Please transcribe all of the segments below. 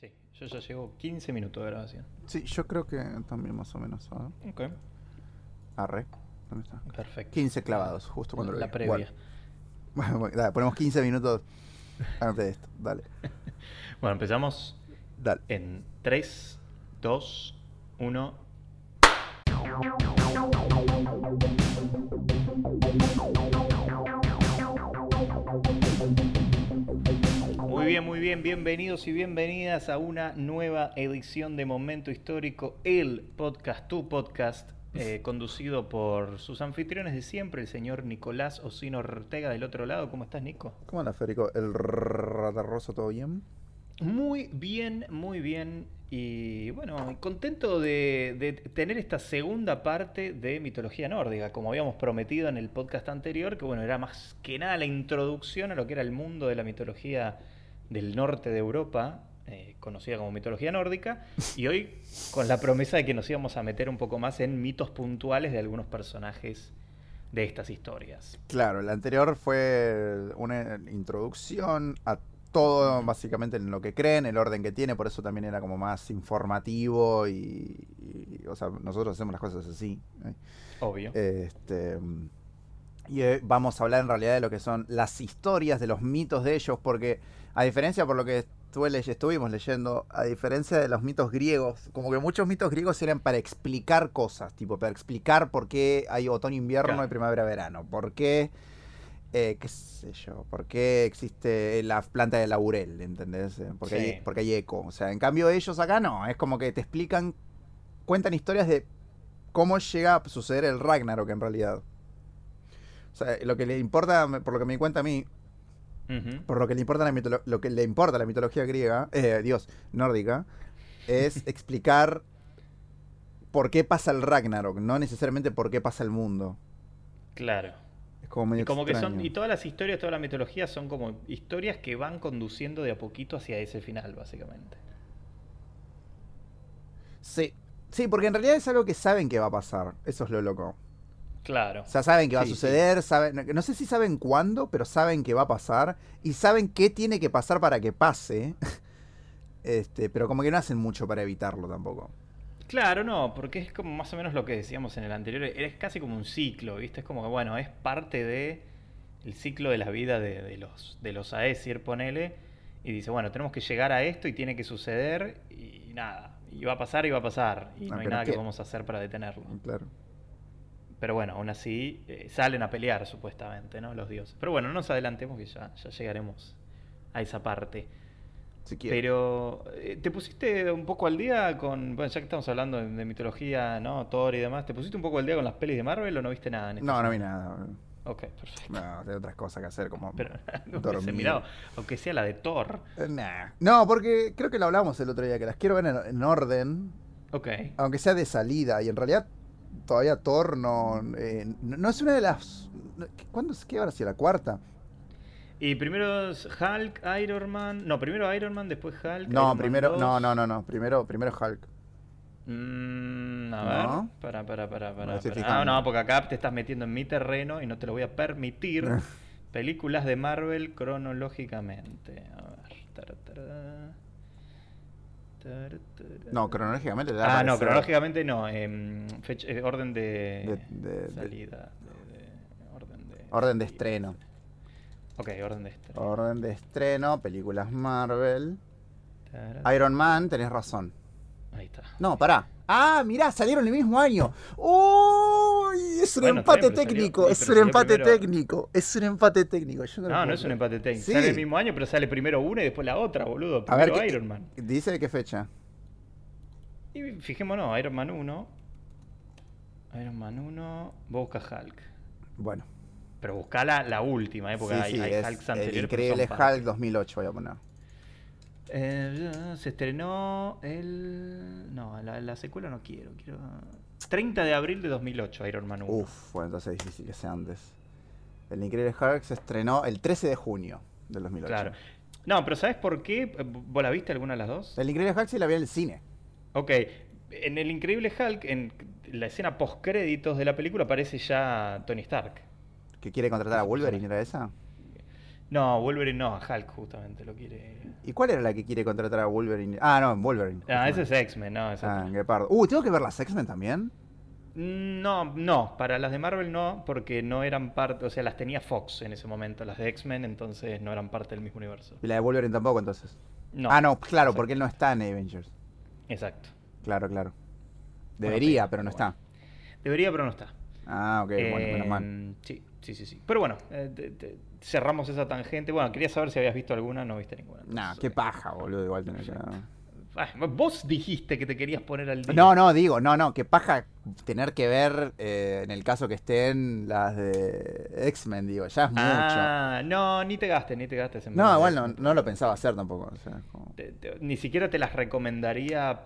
Sí, yo ya llevo 15 minutos de grabación. Sí, yo creo que también más o menos. ¿ah? Ok, Arre. ¿Dónde está? perfecto. 15 clavados, justo cuando lo La vi. previa. Bueno, bueno, dale, ponemos 15 minutos antes de esto. Dale. Bueno, empezamos Dale. en 3, 2, 1. Bien, muy bien, bienvenidos y bienvenidas a una nueva edición de Momento Histórico, el podcast, tu podcast, eh, conducido por sus anfitriones de siempre, el señor Nicolás Osino Ortega del otro lado. ¿Cómo estás, Nico? ¿Cómo anda, Federico? ¿El radarroso todo bien? Muy bien, muy bien. Y bueno, contento de, de tener esta segunda parte de mitología nórdica, como habíamos prometido en el podcast anterior, que bueno, era más que nada la introducción a lo que era el mundo de la mitología del norte de Europa, eh, conocida como mitología nórdica, y hoy con la promesa de que nos íbamos a meter un poco más en mitos puntuales de algunos personajes de estas historias. Claro, el anterior fue una introducción a todo, básicamente, en lo que creen, el orden que tiene, por eso también era como más informativo y, y, o sea, nosotros hacemos las cosas así. ¿eh? Obvio. Este, y eh, vamos a hablar en realidad de lo que son las historias, de los mitos de ellos, porque a diferencia por lo que estuve ley- estuvimos leyendo, a diferencia de los mitos griegos, como que muchos mitos griegos eran para explicar cosas, tipo para explicar por qué hay otoño-invierno Claro. y primavera-verano, por qué, eh, qué sé yo, por qué existe la planta de laurel, ¿entendés? Eh, Porque, Sí. hay, porque hay eco. O sea, en cambio ellos acá no, es como que te explican, cuentan historias de cómo llega a suceder el Ragnarok en realidad. O sea, lo que le importa, por lo que me di cuenta a mí, por lo que le importa la lo que le importa la mitología griega, eh, Dios, nórdica, es explicar por qué pasa el Ragnarok, no necesariamente por qué pasa el mundo. Claro. Es como medio Y como que son, y todas las historias, toda la mitología son como historias que van conduciendo de a poquito hacia ese final, básicamente. Sí. Sí, porque en realidad es algo que saben que va a pasar. Eso es lo loco. Claro. O sea, saben que va a sí. suceder, saben, no sé si saben cuándo, pero saben que va a pasar y saben qué tiene que pasar para que pase. Este, pero como que no hacen mucho para evitarlo tampoco. Claro, no, porque es como más o menos lo que decíamos en el anterior, es casi como un ciclo, ¿viste? Es como que, bueno, es parte de el ciclo de la vida de, de los, de los Aesir, ponele, y dice, bueno, tenemos que llegar a esto y tiene que suceder, y nada, y va a pasar y va a pasar, y no hay nada que quiera. podamos hacer para detenerlo. Claro. Pero bueno, aún así eh, salen a pelear supuestamente, ¿no? Los dioses. Pero bueno, no nos adelantemos que ya, ya llegaremos a esa parte. Si. Pero, eh, ¿te pusiste un poco al día con, bueno, ya que estamos hablando de, de mitología, ¿no? Thor y demás, ¿te pusiste un poco al día con las pelis de Marvel o no viste nada en esta No, no vi nada. Ok, perfecto. No, tengo otras cosas que hacer como Pero, no dormir. mirado, aunque sea la de Thor. Eh, nah. No, porque creo que lo hablamos el otro día, que las quiero ver en, en orden, Ok. aunque sea de salida. Y en realidad todavía Thor no, eh, no, no es una de las... no, ¿Cuándo es que ahora sí? ¿La cuarta? Y primero es Hulk, Iron Man. No, primero Iron Man, después Hulk. No, primero... 2. No, no, no, no. Primero, primero Hulk. Mm, a ¿No? ver, para, para, para, para. estoy para. Ah, no, porque acá te estás metiendo en mi terreno y no te lo voy a permitir. Películas de Marvel cronológicamente. A ver. Tara. No, cronológicamente. Ah, no, cronológicamente no. em, fecha- eh, orden de, De- de- salida. de- de- orden de, Orden estreno. Ok, orden de estreno. Orden de estreno, películas Marvel. Iron Man, tenés razón. Ahí está. No, pará. Ah, mirá, salieron el mismo año. ¡Uy! Es un Bueno, empate salió- técnico. es un empate primero- técnico. Es un empate técnico. Yo No, no es un empate técnico. Sí. Sale el mismo año, pero sale primero una y después la otra, boludo. A ver, Primero ¿qué- Iron Man. ¿Dice de qué fecha? Y fijémonos, Iron Man 1. Iron Man 1. Vos busca Hulk. Bueno. Pero busca la, la última, ¿eh? Porque sí, hay, sí, hay es Hulks el anteriores. pero increíble. Hulk 2008, voy a poner. Eh, se estrenó el. No, la, la secuela no quiero. Quiero. 30 de abril de 2008, Iron Man 1. Uf, bueno, entonces es difícil que sea antes. El increíble Hulk se estrenó el 13 de junio del 2008. Claro. No, pero ¿sabes por qué? ¿Vos la viste alguna de las dos? El increíble Hulk sí la vi en el cine. Ok, en el Increíble Hulk, en la escena post-créditos de la película, aparece ya Tony Stark. ¿Que quiere contratar a Wolverine? ¿Era esa? No, Wolverine no, Hulk justamente lo quiere. ¿Y cuál era la que quiere contratar a Wolverine? Ah, no, Wolverine. Ah, ese es X-Men, no, esa Ah, otra. Guepardo. Uh, ¿tengo que ver las X-Men también? Mm, No, no, para las de Marvel no, porque no eran parte, o sea, las tenía Fox en ese momento, las de X-Men, entonces no eran parte del mismo universo. Y la de Wolverine tampoco, entonces. No. ah, no, claro, exacto. porque él no está en Avengers. Exacto. Claro, claro. Bueno, Debería, pero pero no bueno. está. Debería, pero no está. Ah, ok, bueno, menos mal. Eh, Sí, sí, sí, sí. Pero bueno, eh, te- te- cerramos esa tangente. Bueno, quería saber si habías visto alguna, no viste ninguna. Nah, entonces, qué paja, boludo, igual tener que... ah, vos dijiste que te querías poner al día. No, no, digo, no, no, qué paja tener que ver eh, en el caso que estén las de X-Men, digo, ya es mucho. Ah, no, ni te gastes, ni te gastes en no, igual no, no lo pensaba hacer tampoco. o sea, como- Te- te- ni siquiera te las recomendaría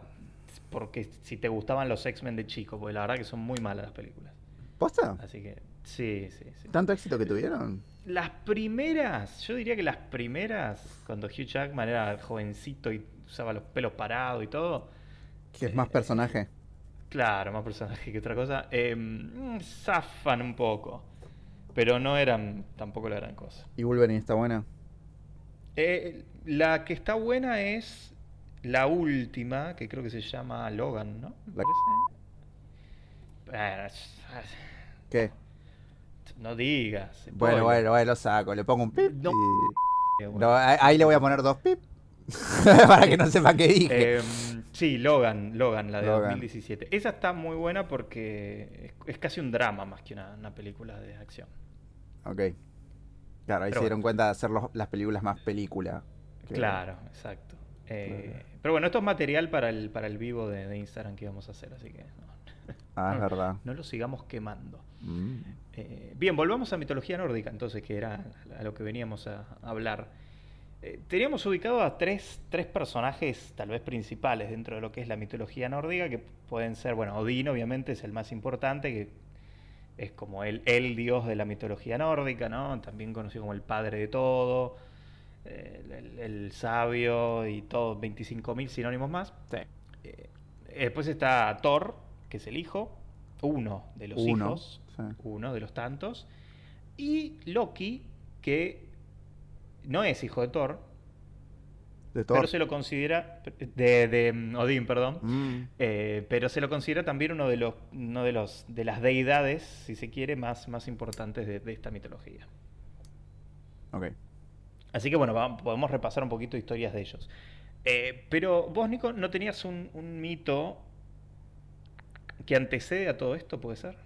porque si te gustaban los X-Men de chico, porque la verdad que son muy malas las películas. ¿Posta? Así que, sí, sí, sí. ¿Tanto éxito que tuvieron? Las primeras, yo diría que las primeras, cuando Hugh Jackman era jovencito y usaba los pelos parados y todo, Que es más personaje. claro, más personaje que otra cosa, eh, mm, zafan un poco, pero no eran tampoco la gran cosa. ¿Y Wolverine está buena? Eh, la que está buena es la última, que creo que se llama Logan, ¿no? Me La- parece. ¿Qué? No digas. Bueno, spoiler. bueno, bueno, lo saco, le pongo un pip No. y... Bueno. No, ahí le voy a poner dos pip para que no sepa qué dije. Eh, sí, Logan, Logan, la de Logan. 2017. Esa está muy buena porque es, es casi un drama más que una, una película de acción. Ok. Claro, ahí Pero se dieron bueno. cuenta de hacer los- las películas más película. que- Claro, exacto. Eh, Claro. Pero bueno, esto es material para el, para el vivo de, de Instagram que íbamos a hacer, así que no, Ah, es verdad. no lo sigamos quemando. Mm. Eh, bien, volvamos a mitología nórdica, entonces, que era a lo que veníamos a, a hablar. Eh, teníamos ubicado a tres, tres personajes, tal vez principales, dentro de lo que es la mitología nórdica, que pueden ser, bueno, Odín, obviamente, es el más importante, que es como el, el dios de la mitología nórdica, ¿no? También conocido como el padre de todo, el, el- el sabio y todos 25.000 sinónimos más. Sí. Eh, después está Thor, que es el hijo, uno de los Uno, hijos, sí. uno de los tantos, y Loki, que no es hijo de Thor, De Thor. pero se lo considera, de, de, mm, Odín, perdón, Mm. eh, pero se lo considera también uno de los, uno de los, de las deidades, si se quiere, más, más importantes de, de esta mitología. Ok. Así que bueno, va- podemos repasar un poquito historias de ellos. Eh, pero vos, Nico, ¿no tenías un, un mito que antecede a todo esto, puede ser?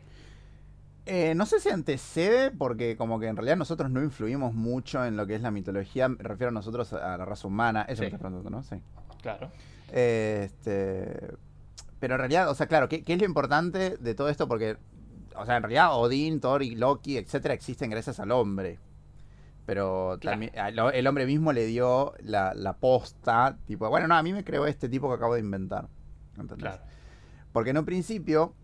Eh, no sé si antecede, porque como que en realidad nosotros no influimos mucho en lo que es la mitología, me refiero a nosotros a la raza humana, eso Sí. me estás preguntando, ¿no? Sí. Claro. Este, pero en realidad, o sea, claro, ¿qué, qué es lo importante de todo esto? Porque, o sea, en realidad Odín, Thor y Loki, etcétera, existen gracias al hombre. Pero también el hombre mismo le dio la, la posta, tipo, bueno, no, a mí me creó este tipo que acabo de inventar. ¿entendés? Claro. Porque en un principio,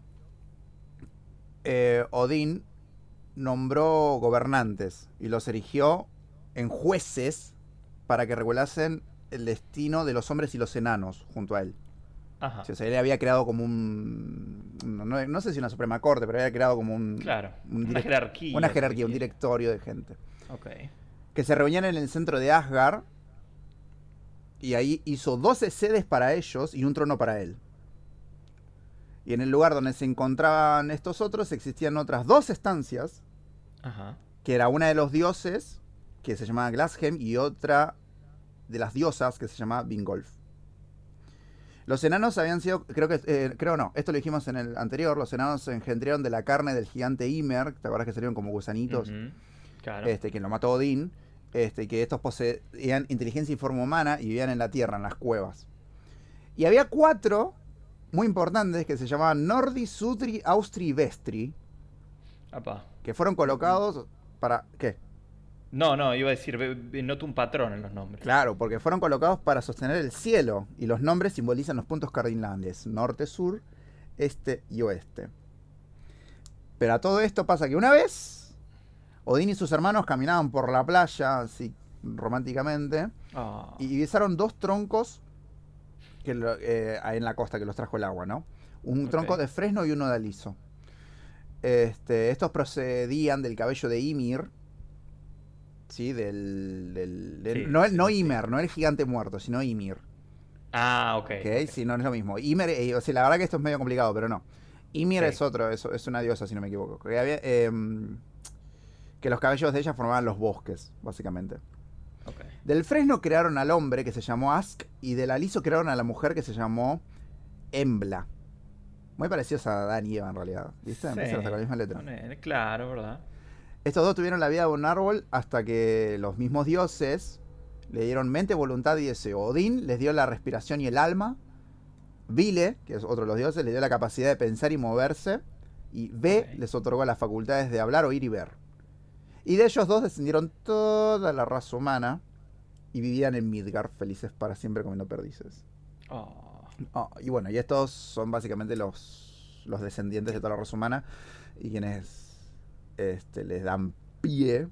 eh, Odín nombró gobernantes y los erigió en jueces para que regulasen el destino de los hombres y los enanos junto a él. Ajá. O sea, él había creado como un. No, no- sé si una Suprema Corte, pero había creado como un. Claro. un Una jerarquía. Una jerarquía, un directorio de gente. Ok. Que se reunían en el centro de Asgard. Y ahí hizo 12 sedes para ellos y un trono para él. Y en el lugar donde se encontraban estos otros existían otras dos estancias, Ajá. que era una de los dioses, que se llamaba Glasshem, y otra de las diosas, que se llamaba Vingolf. Los enanos habían sido, creo que, eh, creo no, esto lo dijimos en el anterior, los enanos se engendrieron de la carne del gigante Ymer, ¿te acuerdas que salieron como gusanitos? Claro. este, que lo mató Odín, este, que estos poseían inteligencia y forma humana y vivían en la tierra, en las cuevas. Y había cuatro muy importantes que se llamaban Nordi, Sutri, Austri y Vestri, que fueron colocados para... ¿Qué? No, no, iba a decir, noto un patrón en los nombres. Claro, porque fueron colocados para sostener el cielo y los nombres simbolizan los puntos cardinales, norte, sur, este y oeste. Pero a todo esto pasa que una vez Odín y sus hermanos caminaban por la playa, así románticamente, Ah. y divisaron dos troncos que lo- eh, en la costa que los trajo el agua, ¿no? Un tronco de fresno y uno de aliso. Este, estos procedían del cabello de Ymir, Sí, del. del- del- Sí, no, sí, no sí. Ymer, no el gigante muerto, sino Ymir. Ah, ok. ¿Ok? ok. Sí, no, no es lo mismo. Ymir, eh, o sea, la verdad que esto es medio complicado, pero no. Ymir es otro, es, es una diosa, si no me equivoco. Que, había, em, que los cabellos de ella formaban los bosques, básicamente. Del fresno crearon al hombre que se llamó Ask y del aliso crearon a la mujer que se llamó Embla. Muy parecidos a Adán y Eva en realidad. ¿Viste? Sí. Con la misma letra. Claro, ¿verdad? Estos dos tuvieron la vida de un árbol hasta que los mismos dioses le dieron mente, voluntad y deseo. Odín les dio la respiración y el alma. Vile, que es otro de los dioses, le dio la capacidad de pensar y moverse. Y Ok. les otorgó las facultades de hablar, oír y ver. Y de ellos dos descendieron toda la raza humana y vivían en Midgard felices para siempre comiendo perdices. Oh, Ah, y bueno, y estos son básicamente los, los descendientes de toda la raza humana y quienes este, les dan pie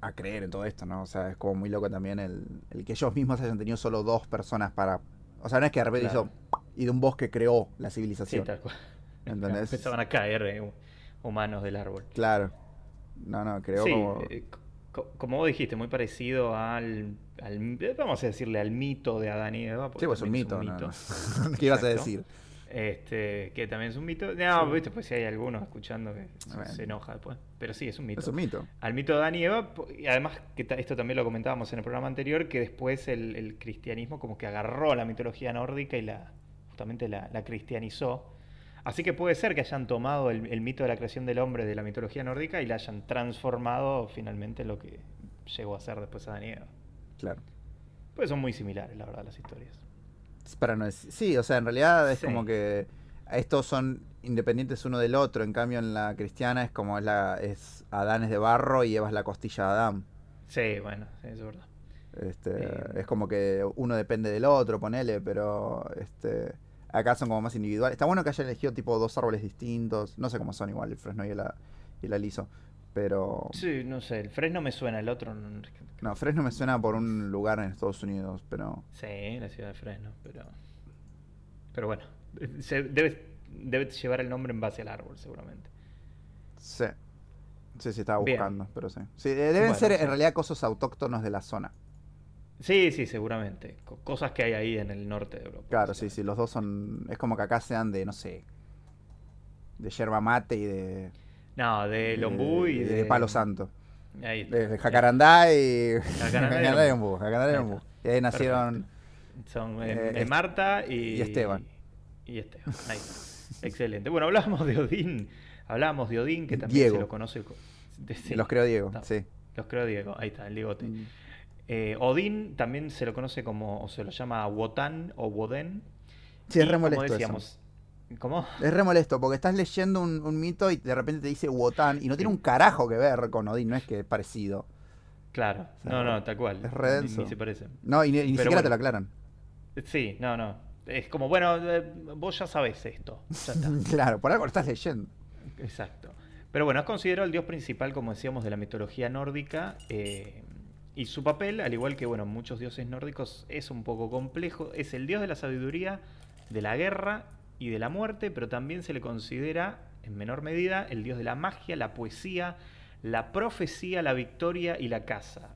a creer en todo esto, ¿no? O sea, es como muy loco también el, el que ellos mismos hayan tenido solo dos personas para... O sea, no es que de repente Claro. hizo y de un bosque creó la sí, civilización. tal cual. ¿Entendés? Empezaban a caer eh, hu- humanos del árbol. Claro. No, no, creó sí, como... eh, como vos dijiste, muy parecido al, al- Vamos a decirle al mito de Adán y Eva. Sí, pues un mito, es no, no. ¿Qué ibas a decir? Este, que también es un mito. No, Sí. viste, pues si hay algunos escuchando que se- enoja después. Pero sí, es un mito. Es un mito. Al mito de Adán y Eva, y además que esto también lo comentábamos en el programa anterior, que después el, el cristianismo como que agarró la mitología nórdica y la justamente la, la cristianizó. Así que puede ser que hayan tomado el, el mito de la creación del hombre de la mitología nórdica y la hayan transformado finalmente en lo que llegó a ser después Adán y Eva. Claro. Pues son muy similares, la verdad, las historias. Para no decir- sí, o sea, en realidad es Sí. como que estos son independientes uno del otro. En cambio, en la cristiana es como es la es Adán es de barro y Eva es la costilla de Adán. Sí, bueno, sí, es verdad. Este, Eh. Es como que uno depende del otro, ponele, pero este, acá son como más individuales. Está bueno que haya elegido tipo dos árboles distintos. No sé cómo son igual, el fresno y el, y el aliso. Pero Sí, no sé, el Fresno me suena, el otro no. no, Fresno me suena por un lugar en Estados Unidos, pero Sí, la ciudad de Fresno, pero. Pero bueno, se debe, debe llevar el nombre en base al árbol, seguramente. sí. Sí, sí, estaba Bien. buscando, pero sí. Sí, eh, deben Bueno, ser en realidad cosas autóctonos de la zona. Sí, sí, seguramente. Co- cosas que hay ahí en el norte de Europa. Claro, sí, sí, los dos son. Es como que acá sean de, no sé. De yerba mate y de. No, de Lombú y de, de. Palo Santo. Ahí está. De, de Jacarandá y. Jacarandá y Lombú. Ombú, Jacarandá y Ahí Ombú. está. Y ahí nacieron. Son eh, Eh, eh, Marta y, y Esteban. Y Esteban. Ahí está. Excelente. Bueno, hablábamos de Odín. Hablábamos de Odín, que también Diego. se lo conoce. de- Los creo Diego, sí. Los creo Diego. Ahí está, el Diegote. Mm. Eh, Odín también se lo conoce como, o se lo llama Wotan o Woden. Sí, es Y re como eso. decíamos, ¿Cómo? Es re molesto porque estás leyendo un, un mito y de repente te dice Wotan y no tiene un carajo que ver con Odín, no es que es parecido. Claro, O sea, no, no, tal cual. es re denso. Ni, se parecen. No, y ni, siquiera te lo aclaran. Sí, no, no. Es como, bueno, eh, vos ya sabés esto. Ya está. claro, por algo lo estás leyendo. Exacto. Pero bueno, es considerado el dios principal, como decíamos, de la mitología nórdica. eh, y su papel, al igual que bueno, muchos dioses nórdicos, es un poco complejo. Es el dios de la sabiduría, de la guerra y de la muerte, pero también se le considera, en menor medida, el dios de la magia, la poesía, la profecía, la victoria y la caza.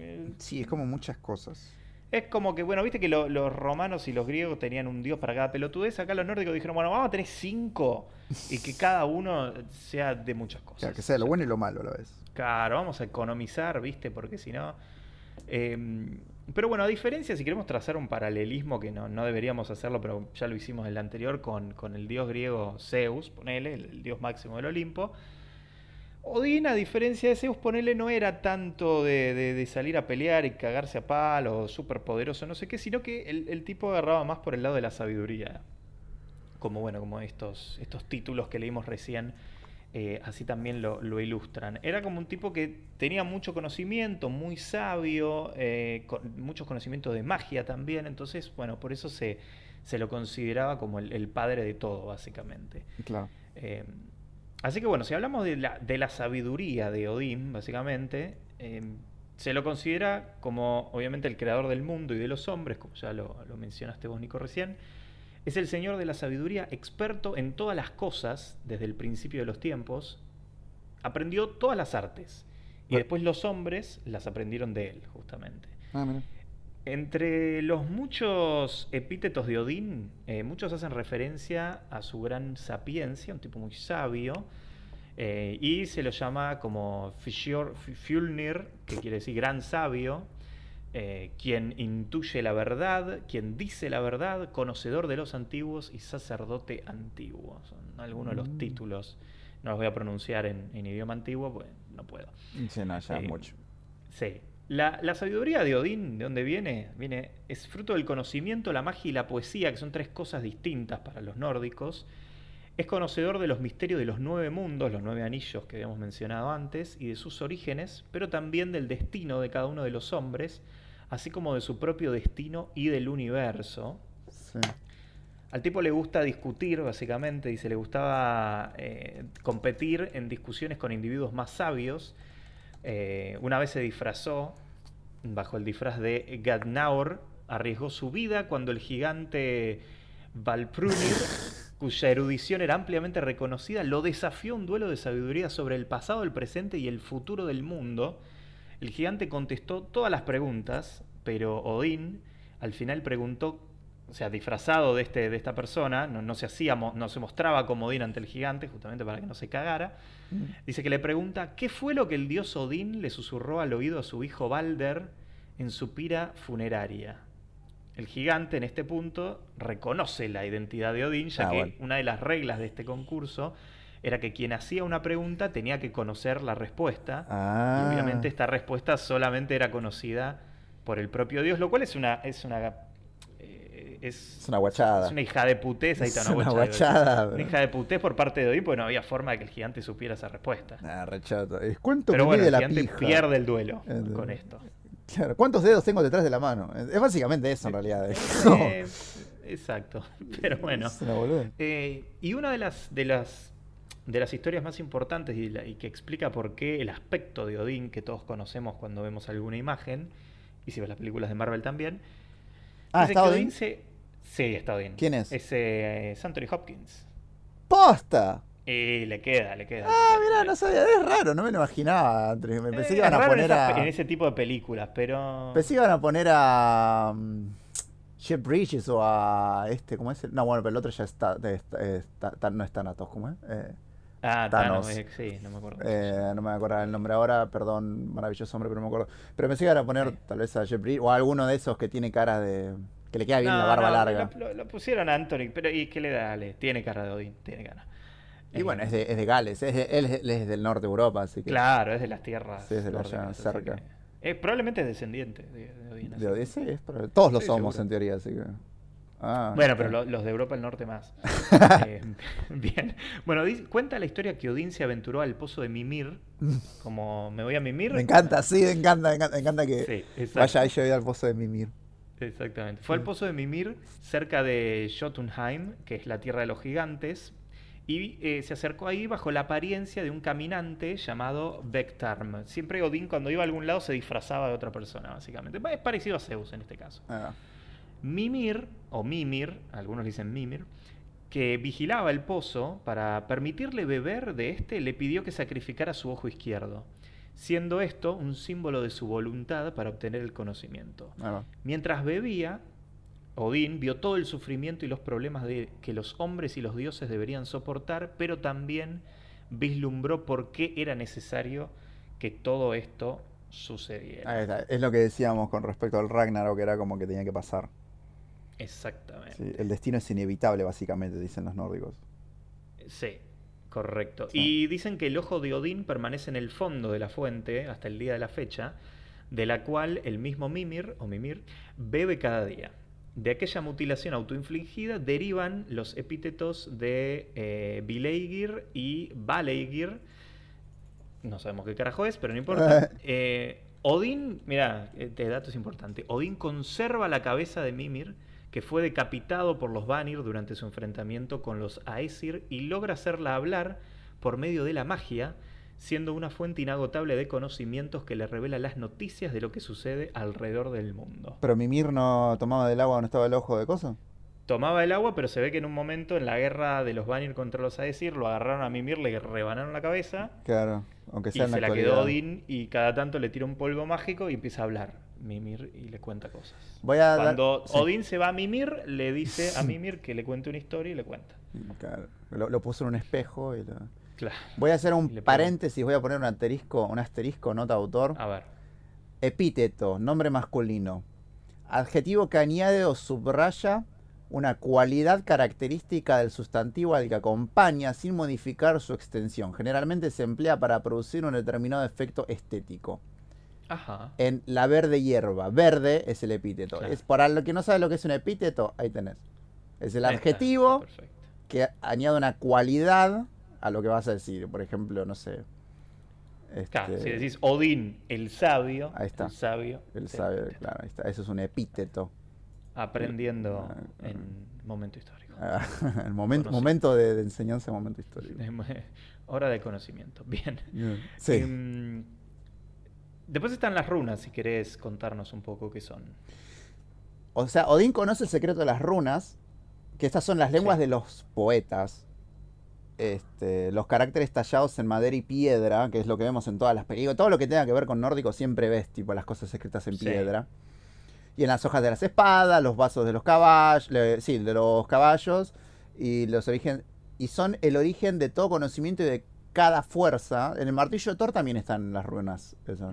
El- Sí, es como muchas cosas. Es como que, bueno, viste que lo- los romanos y los griegos tenían un dios para cada pelotudez. Acá los nórdicos dijeron, bueno, vamos a tener cinco y que cada uno sea de muchas O cosas. sea, que sea lo bueno y lo malo a la vez. Claro, vamos a economizar, ¿viste? Porque si no... eh, pero bueno, a diferencia, si queremos trazar un paralelismo, que no, no deberíamos hacerlo, pero ya lo hicimos en el anterior con, con el dios griego Zeus, ponele, el, el dios máximo del Olimpo. Odín, a diferencia de Zeus, ponele, no era tanto de, de- de salir a pelear y cagarse a palo, súper poderoso, no sé qué, sino que el, el tipo agarraba más por el lado de la sabiduría. Como bueno, como estos, estos títulos que leímos recién, eh, así también lo, lo ilustran. Era como un tipo que tenía mucho conocimiento, muy sabio, eh, con muchos conocimientos de magia también, entonces, bueno, por eso se, se lo consideraba como el, el padre de todo, básicamente. Claro. Eh, así que bueno, si hablamos de la, de la sabiduría de Odín, básicamente, se lo considera como obviamente el creador del mundo y de los hombres, como ya lo, lo mencionaste vos, Nico, recién. Es el señor de la sabiduría, experto en todas las cosas desde el principio de los tiempos. Aprendió todas las artes Y después los hombres las aprendieron de él, justamente. Ah, mira. Entre los muchos epítetos de Odín, eh, muchos hacen referencia a su gran sapiencia, un tipo muy sabio, eh, y se lo llama como Fjör- Fjölnir, que quiere decir gran sabio, eh, quien intuye la verdad, quien dice la verdad, conocedor de los antiguos y sacerdote antiguo. Son algunos de los Mm. títulos, no los voy a pronunciar en, en idioma antiguo, pues no puedo. Sí, no, ya es Eh, mucho. Sí. La, la sabiduría de Odín, ¿de dónde viene? Viene, es fruto del conocimiento, la magia y la poesía, que son tres cosas distintas para los nórdicos. Es conocedor de los misterios de los nueve mundos, los nueve anillos que habíamos mencionado antes, y de sus orígenes, pero también del destino de cada uno de los hombres, así como de su propio destino y del universo. Sí. Al tipo le gusta discutir, básicamente, dice, le gustaba eh, competir en discusiones con individuos más sabios. Eh, una vez se disfrazó, bajo el disfraz de Gadnaur, arriesgó su vida cuando el gigante Valprunir, cuya erudición era ampliamente reconocida, lo desafió un duelo de sabiduría sobre el pasado, el presente y el futuro del mundo. El gigante contestó todas las preguntas, pero Odín al final preguntó, o sea, disfrazado de, este, de esta persona, no, no se hacía, no se mostraba como Odín ante el gigante, justamente para que no se cagara. Dice que le pregunta, ¿qué fue lo que el dios Odín le susurró al oído a su hijo Balder en su pira funeraria? El gigante en este punto reconoce la identidad de Odín, ya Ah, que bueno. una de las reglas de este concurso era que quien hacía una pregunta tenía que conocer la respuesta. Ah. Y obviamente esta respuesta solamente era conocida por el propio Dios, lo cual es una... Es una eh, es, Es una guachada. es una hija de putés, ahí está Es una, una guachada, Una hija de putés por parte de Odín, porque no había forma de que el gigante supiera esa respuesta. Ah, rechato. Es cuánto Pero bueno, el la gigante pija. pierde el duelo Eh, con esto. Claro, ¿cuántos dedos tengo detrás de la mano? Es básicamente eso en realidad. Como- Eh, exacto, pero bueno. Una. Eh, y una de las, de las de las historias más importantes y, la- y que explica por qué el aspecto de Odín que todos conocemos cuando vemos alguna imagen, y si ves las películas de Marvel también, Ah, ¿está que Odín? se... Sí, está Odín. ¿Quién es? Es, eh, Anthony Hopkins. ¡Posta! Y le queda, le queda. Ah, mirá, no sabía. Es raro, no me lo imaginaba. Me pensé Eh, que iban es a en poner esas- a. en ese tipo de películas, pero... Pensé que iban a poner a. um, Jeff Bridges o a este, ¿cómo es? el- No, bueno, pero el otro ya está. está- está- está- no es Thanatos, ¿cómo es? Eh, Ah, Thanos. Thanos, eh, sí, no me acuerdo. eh, no me acuerdo el nombre ahora, perdón, maravilloso hombre, pero no me acuerdo. Pero pensé que iban a poner Sí. tal vez a Jeff Bridges o a alguno de esos que tiene cara de. que le queda bien No, la barba no, larga. Lo, lo- lo pusieron a Anthony, pero ¿y qué le da? Le- Tiene cara de Odín, tiene cara. Y Eh, bueno, es de, es de Gales, es de- él, es, él es del norte de Europa, así que. Claro, es de las tierras. Sí, es de allá, cerca. que- eh, probablemente es descendiente de, de Odín. De es para- todos lo Sí, somos seguro. en teoría, así que. Ah, Bueno, pero lo- los de Europa del Norte más. Eh, bien. Bueno, cuenta la historia que Odín se aventuró al pozo de Mimir. Como me voy a Mimir. Me encanta, sí, me encanta, me encanta, me encanta que Sí, vaya ahí yo al pozo de Mimir. Exactamente. Fue al pozo de Mimir, cerca de Jotunheim, que es la tierra de los gigantes, y eh, se acercó ahí bajo la apariencia de un caminante llamado Vectarm. Siempre Odín, cuando iba a algún lado, se disfrazaba de otra persona, básicamente. Es parecido a Zeus en este caso. Ah, Mimir, o Mimir, algunos dicen Mimir, que vigilaba el pozo para permitirle beber de este, le pidió que sacrificara su ojo izquierdo, siendo esto un símbolo de su voluntad para obtener el conocimiento. Mientras bebía, Odín vio todo el sufrimiento y los problemas de, que los hombres y los dioses deberían soportar, pero también vislumbró por qué era necesario que todo esto sucediera. Ahí está, Es lo que decíamos con respecto al Ragnarok, que era como que tenía que pasar. Exactamente. Sí, el destino es inevitable, básicamente, dicen los nórdicos. Sí, correcto. Sí. Y dicen que el ojo de Odín permanece en el fondo de la fuente hasta el día de la fecha, de la cual el mismo Mimir o Mimir bebe cada día. De aquella mutilación autoinfligida derivan los epítetos de eh, Vileigir y Valeigir. No sabemos qué carajo es, pero no importa. Eh, Odín, mira, este dato es importante. Odín conserva la cabeza de Mimir, que fue decapitado por los Vanir durante su enfrentamiento con los Aesir, y logra hacerla hablar por medio de la magia, siendo una fuente inagotable de conocimientos que le revela las noticias de lo que sucede alrededor del mundo. Pero Mimir no tomaba del agua donde estaba el ojo de coso. tomaba el agua, pero se ve que en un momento en la guerra de los Vanir contra los Aesir lo agarraron a Mimir, le rebanaron la cabeza. Claro, aunque sea y en se la actualidad. quedó Odín y cada tanto le tira un polvo mágico y empieza a hablar Mimir y le cuenta cosas. Voy a dar- Cuando sí. Odín se va a Mimir, le dice a Mimir que le cuente una historia y le cuenta. Claro, Lo, lo puso en un espejo y lo- Claro. Voy a hacer un paréntesis, voy a poner un asterisco, un asterisco, nota autor. A ver. Epíteto, nombre masculino. Adjetivo que añade o subraya una cualidad característica del sustantivo al que acompaña sin modificar su extensión. Generalmente se emplea para producir un determinado efecto estético. Ajá. En la verde hierba, verde es el epíteto. Claro. Es para lo que no sabe lo que es un epíteto, ahí tenés. Es el Ahí está, adjetivo que añade una cualidad a lo que vas a decir. Por ejemplo, no sé. Claro, este, si decís Odín, el sabio. Ahí está. El sabio. el epíteto. claro, ahí está. Eso es un epíteto. Aprendiendo Ah, en momento histórico. Ah, el momento, momento de, de enseñanza, momento histórico. Hora de conocimiento. Bien. Sí. Em, después están las runas, si querés contarnos un poco qué son. O sea, Odín conoce el secreto de las runas, que estas son las lenguas Sí. de los poetas. Este, los caracteres tallados en madera y piedra, que es lo que vemos en todas las películas. Todo lo que tenga que ver con nórdico siempre ves, tipo, las cosas escritas en Sí. piedra. Y en las hojas de las espadas, los vasos de los caballos, sí, de los caballos, y los origen, y son el origen de todo conocimiento y de cada fuerza. En el martillo de Thor también están las runas. eso.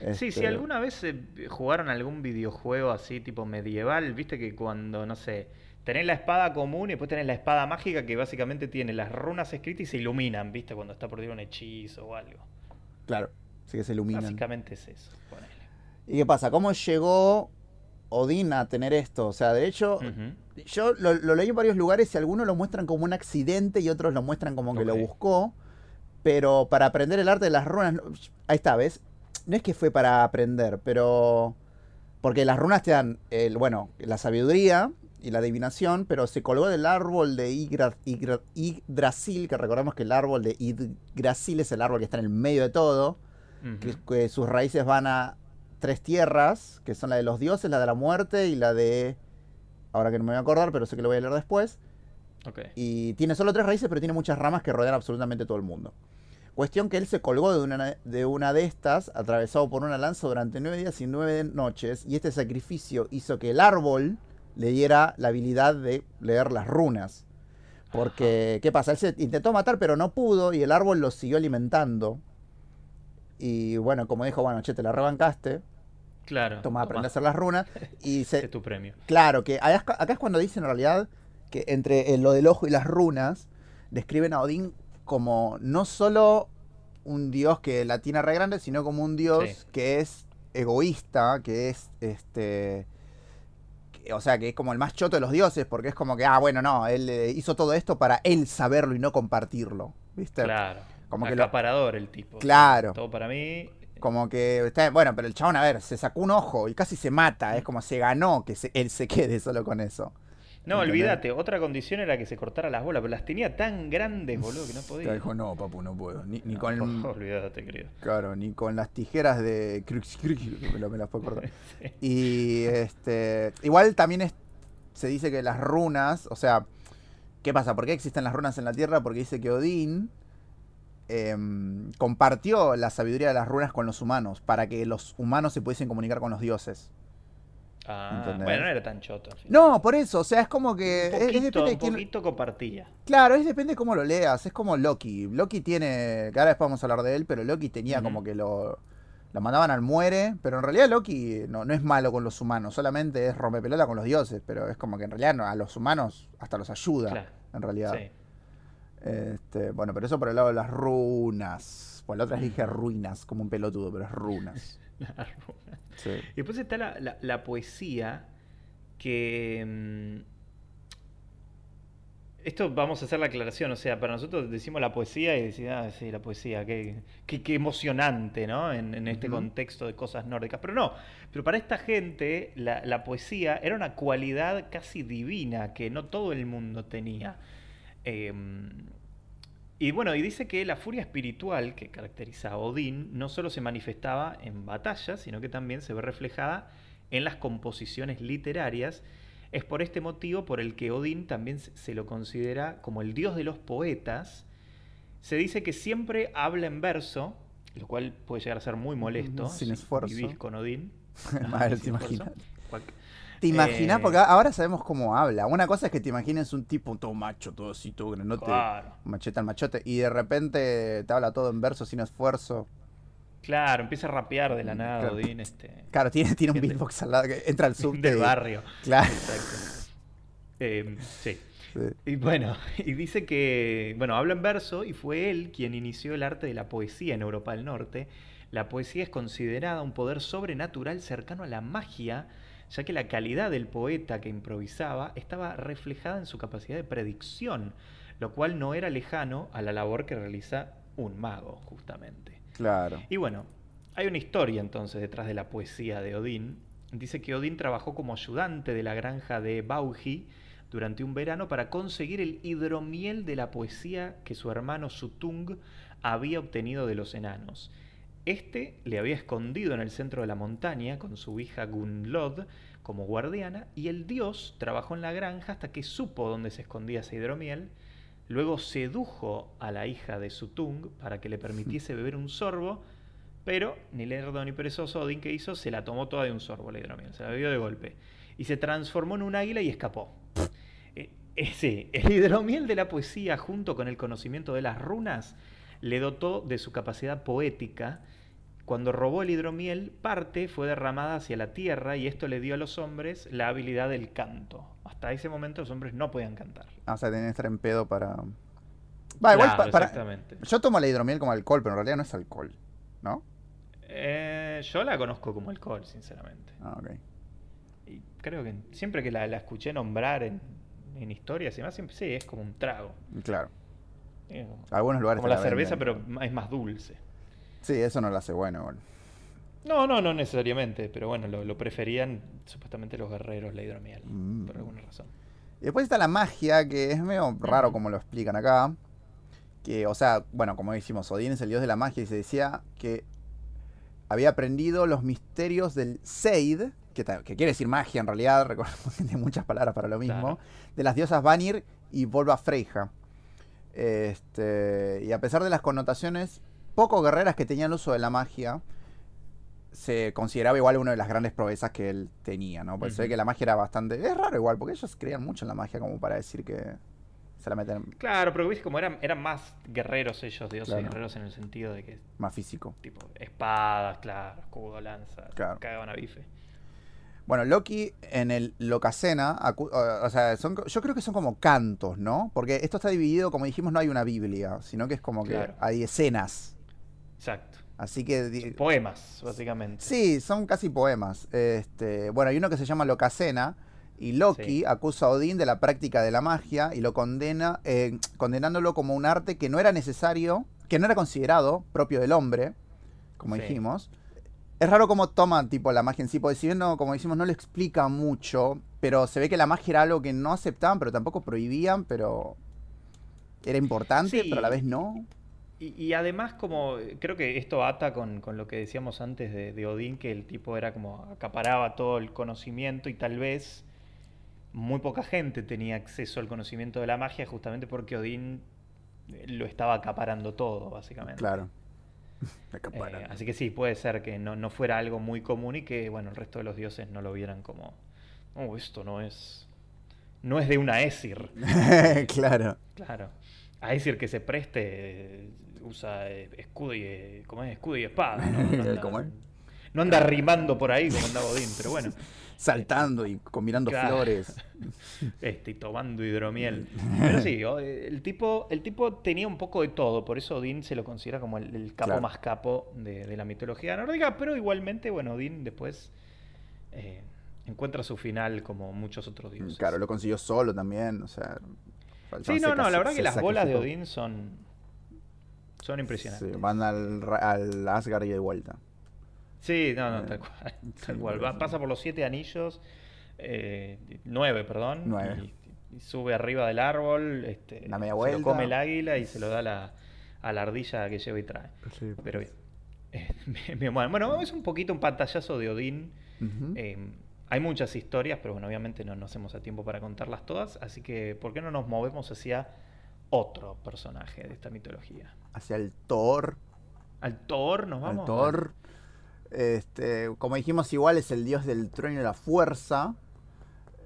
Sí, si Este, alguna vez eh, jugaron algún videojuego así tipo medieval, viste que cuando, no sé, tenés la espada común y después tenés la espada mágica que básicamente tiene las runas escritas y se iluminan, viste, cuando está por decir un hechizo o algo. Claro, sí que se iluminan. Básicamente es eso. ponele. ¿Y qué pasa? ¿Cómo llegó Odín a tener esto? O sea, de hecho, yo lo, lo leí en varios lugares y algunos lo muestran como un accidente y otros lo muestran como que lo buscó. Pero para aprender el arte de las runas, ahí está, ¿ves? No es que fue para aprender, pero... Porque las runas te dan, el, bueno, la sabiduría y la adivinación, pero se colgó del árbol de Yggdrasil, que recordemos que el árbol de Yggdrasil es el árbol que está en el medio de todo que, que sus raíces van a tres tierras, que son la de los dioses, la de la muerte y la de... Ahora que no me voy a acordar, pero sé que lo voy a leer después. Ok. Y tiene solo tres raíces, pero tiene muchas ramas que rodean absolutamente todo el mundo. Cuestión que él se colgó de una, de una de estas, atravesado por una lanza durante nueve días y nueve noches, y este sacrificio hizo que el árbol le diera la habilidad de leer las runas. Porque, ¿qué pasa? Él se intentó matar, pero no pudo, y el árbol lo siguió alimentando. Y bueno, como dijo, bueno, che, te la rebancaste, Claro. toma, aprende a hacer las runas. Y se, es tu premio. Claro, que acá, es cuando dicen en realidad que entre eh, lo del ojo y las runas describen a Odín como no solo un dios que la tiene re grande, sino como un dios Sí. que es egoísta, que es este. O sea, que es como el más choto de los dioses, porque es como que, ah, bueno, no, él eh, hizo todo esto para él saberlo y no compartirlo. ¿Viste? Claro. Como que lo- Acaparador el tipo. Claro. Todo para mí. Como que está bueno, pero el chabón, a ver, se sacó un ojo y casi se mata. Es como se ganó que se- él se quede solo con eso. No, olvídate, otra condición era que se cortara las bolas, pero las tenía tan grandes, boludo, que no podía. Dijo, no, papu, no puedo. Ni, ni No, con el- Olvídate, querido. claro, ni con las tijeras de Crux Crux me, lo- me las puedo cortar. Sí. Y este. Igual también es, se dice que las runas. O sea, ¿qué pasa? ¿Por qué existen las runas en la tierra? Porque dice que Odín em, compartió la sabiduría de las runas con los humanos. Para que los humanos se pudiesen comunicar con los dioses. Ah, ¿Entendés? bueno, no era tan choto. al final. No, por eso, o sea, es como que. un es- es poquito, depende de un quién- poquito compartía. Claro, es depende de cómo lo leas. Es como Loki. Loki tiene. Que ahora después vamos a hablar de él, pero Loki tenía como que lo. Lo mandaban al muere, pero en realidad Loki no, no es malo con los humanos, solamente es rompepelota con los dioses, pero es como que en realidad no- a los humanos hasta los ayuda, Claro. en realidad. Sí. Este, bueno, pero eso por el lado de las runas. Por la otra dije ruinas, como un pelotudo, pero es runas. La runa. Sí. Y después está la, la- la poesía que... mm, Esto vamos a hacer la aclaración, o sea, para nosotros decimos la poesía y decimos, ah, sí, la poesía, qué, qué, qué emocionante, ¿no? En, en este contexto de cosas nórdicas. Pero no, pero para esta gente la, la poesía era una cualidad casi divina que no todo el mundo tenía. Em, y bueno, y dice que la furia espiritual que caracteriza a Odín no solo se manifestaba en batallas, sino que también se ve reflejada en las composiciones literarias Es por este motivo por el que Odín también se lo considera como el dios de los poetas. Se dice que siempre habla en verso, lo cual puede llegar a ser muy molesto. Sin si esfuerzo. Vivís con Odín. Madre, te imaginas. ¿Te imaginas? Porque Eh, ahora sabemos cómo habla. Una cosa es que te imagines un tipo todo macho, todo así, todo grandote, Claro. machete al machote, y de repente te habla todo en verso sin esfuerzo. Claro, empieza a rapear de la nada Claro. Odín este, Claro, tiene, tiene un beatbox al lado que entra al subte. del barrio. Claro. Exacto. Eh, sí. Sí. Y bueno, y dice que, bueno, habla en verso y fue él quien inició el arte de la poesía en Europa del Norte. La poesía es considerada un poder sobrenatural cercano a la magia, ya que la calidad del poeta que improvisaba estaba reflejada en su capacidad de predicción, lo cual no era lejano a la labor que realiza un mago, justamente. Claro. Y bueno, hay una historia entonces detrás de la poesía de Odín. Dice que Odín trabajó como ayudante de la granja de Baugi durante un verano para conseguir el hidromiel de la poesía que su hermano Sutung había obtenido de los enanos. Este le había escondido en el centro de la montaña con su hija Gunlod como guardiana y el dios trabajó en la granja hasta que supo dónde se escondía ese hidromiel. Luego sedujo a la hija de Sutung para que le permitiese beber un sorbo, pero ni lerdo ni perezoso Odín que hizo se la tomó toda de un sorbo la hidromiel, se la bebió de golpe y se transformó en un águila y escapó. Eh, eh, sí, el hidromiel de la poesía junto con el conocimiento de las runas le dotó de su capacidad poética. Cuando robó el hidromiel, parte fue derramada hacia la tierra y esto le dio a los hombres la habilidad del canto. Hasta ese momento los hombres no podían cantar. O sea, tenés que estar en pedo para. Va, igual Claro, para. exactamente. Yo tomo la hidromiel como alcohol, pero en realidad no es alcohol. ¿No? Eh, yo la conozco como alcohol, sinceramente. Ah, ok. Y creo que siempre que la, la escuché nombrar en, en historias y más, siempre sí, es como un trago. Claro. Como- Algunos lugares como te la cerveza, venden. pero es más dulce. Sí, eso no lo hace bueno. No, no, no necesariamente, pero bueno, lo, lo preferían supuestamente los guerreros la hidromiel, Mm. por alguna razón. Y después está la magia, que es medio raro como lo explican acá. Que, o sea, bueno, como decimos, Odín es el dios de la magia y se decía que había aprendido los misterios del Seid, que, que quiere decir magia en realidad, recordemos que tiene muchas palabras para lo mismo, Claro. de las diosas Vanir y Volva Freyja. Este, y a pesar de las connotaciones poco guerreras que tenían uso de la magia, se consideraba igual una de las grandes proezas que él tenía, ¿no? Porque se ve que la magia era bastante... Es raro igual, porque ellos creían mucho en la magia como para decir que se la meten Claro, pero viste como eran, eran más guerreros ellos, dioses Claro. guerreros en el sentido de que, más físico. tipo, espadas, claro, escudo, lanza, Claro. cagaban a bife. Bueno, Loki en el Locacena, o sea, son, yo creo que son como cantos, ¿no? Porque esto está dividido, como dijimos, no hay una Biblia, sino que es como que hay escenas. Exacto. Así que... Poemas, básicamente. Sí, son casi poemas. Este, bueno, hay uno que se llama Locacena y Loki Sí. acusa a Odín de la práctica de la magia y lo condena, eh, condenándolo como un arte que no era necesario, que no era considerado propio del hombre, como Sí. dijimos. Es raro cómo toma tipo la magia en sí, porque si bien no, como decimos, no le explica mucho, pero se ve que la magia era algo que no aceptaban, pero tampoco prohibían, pero era importante, Sí. pero a la vez no. Y, y además, como eh, creo que esto ata con, con lo que decíamos antes de, de Odín, que el tipo era como acaparaba todo el conocimiento y tal vez muy poca gente tenía acceso al conocimiento de la magia justamente porque Odín eh, lo estaba acaparando todo, básicamente. Claro. Eh, así que sí, puede ser que no, no fuera algo muy común y que bueno, el resto de los dioses no lo vieran como, oh, esto no es, no es de una Esir. claro. Claro. A decir que se preste, usa eh, escudo y eh, ¿cómo es? escudo y espada. ¿no? No anda, ¿Cómo es? no anda rimando por ahí como andaba Odín, pero bueno. Saltando y combinando Claro. flores. Este, y tomando hidromiel. Pero sí, o- el tipo, el tipo tenía un poco de todo, por eso Odín se lo considera como el, el capo Claro. más capo de, de la mitología nórdica, pero igualmente, bueno, Odín después eh, encuentra su final como muchos otros dioses. Claro, lo consiguió solo también, o sea... Sí, no, no, la verdad que las bolas de Odín son, son impresionantes. van al, al Asgard y de vuelta. Sí, no, no, Eh, tal cual. sí, Tal cual. Va- pasa por los siete anillos, eh, nueve, perdón. Nueve. Y, y sube arriba del árbol, este, Da media se vuelta. lo come el águila y se lo da a la, a la ardilla que lleva y trae. Pero bien. Eh, bueno. Es un poquito un pantallazo de Odín. Hay muchas historias, pero bueno, obviamente no nos hacemos a tiempo para contarlas todas, así que ¿por qué no nos movemos hacia otro personaje de esta mitología? Hacia el Thor. ¿Al Thor nos vamos? Al Thor. Este, como dijimos, igual es el dios del trueno y la fuerza.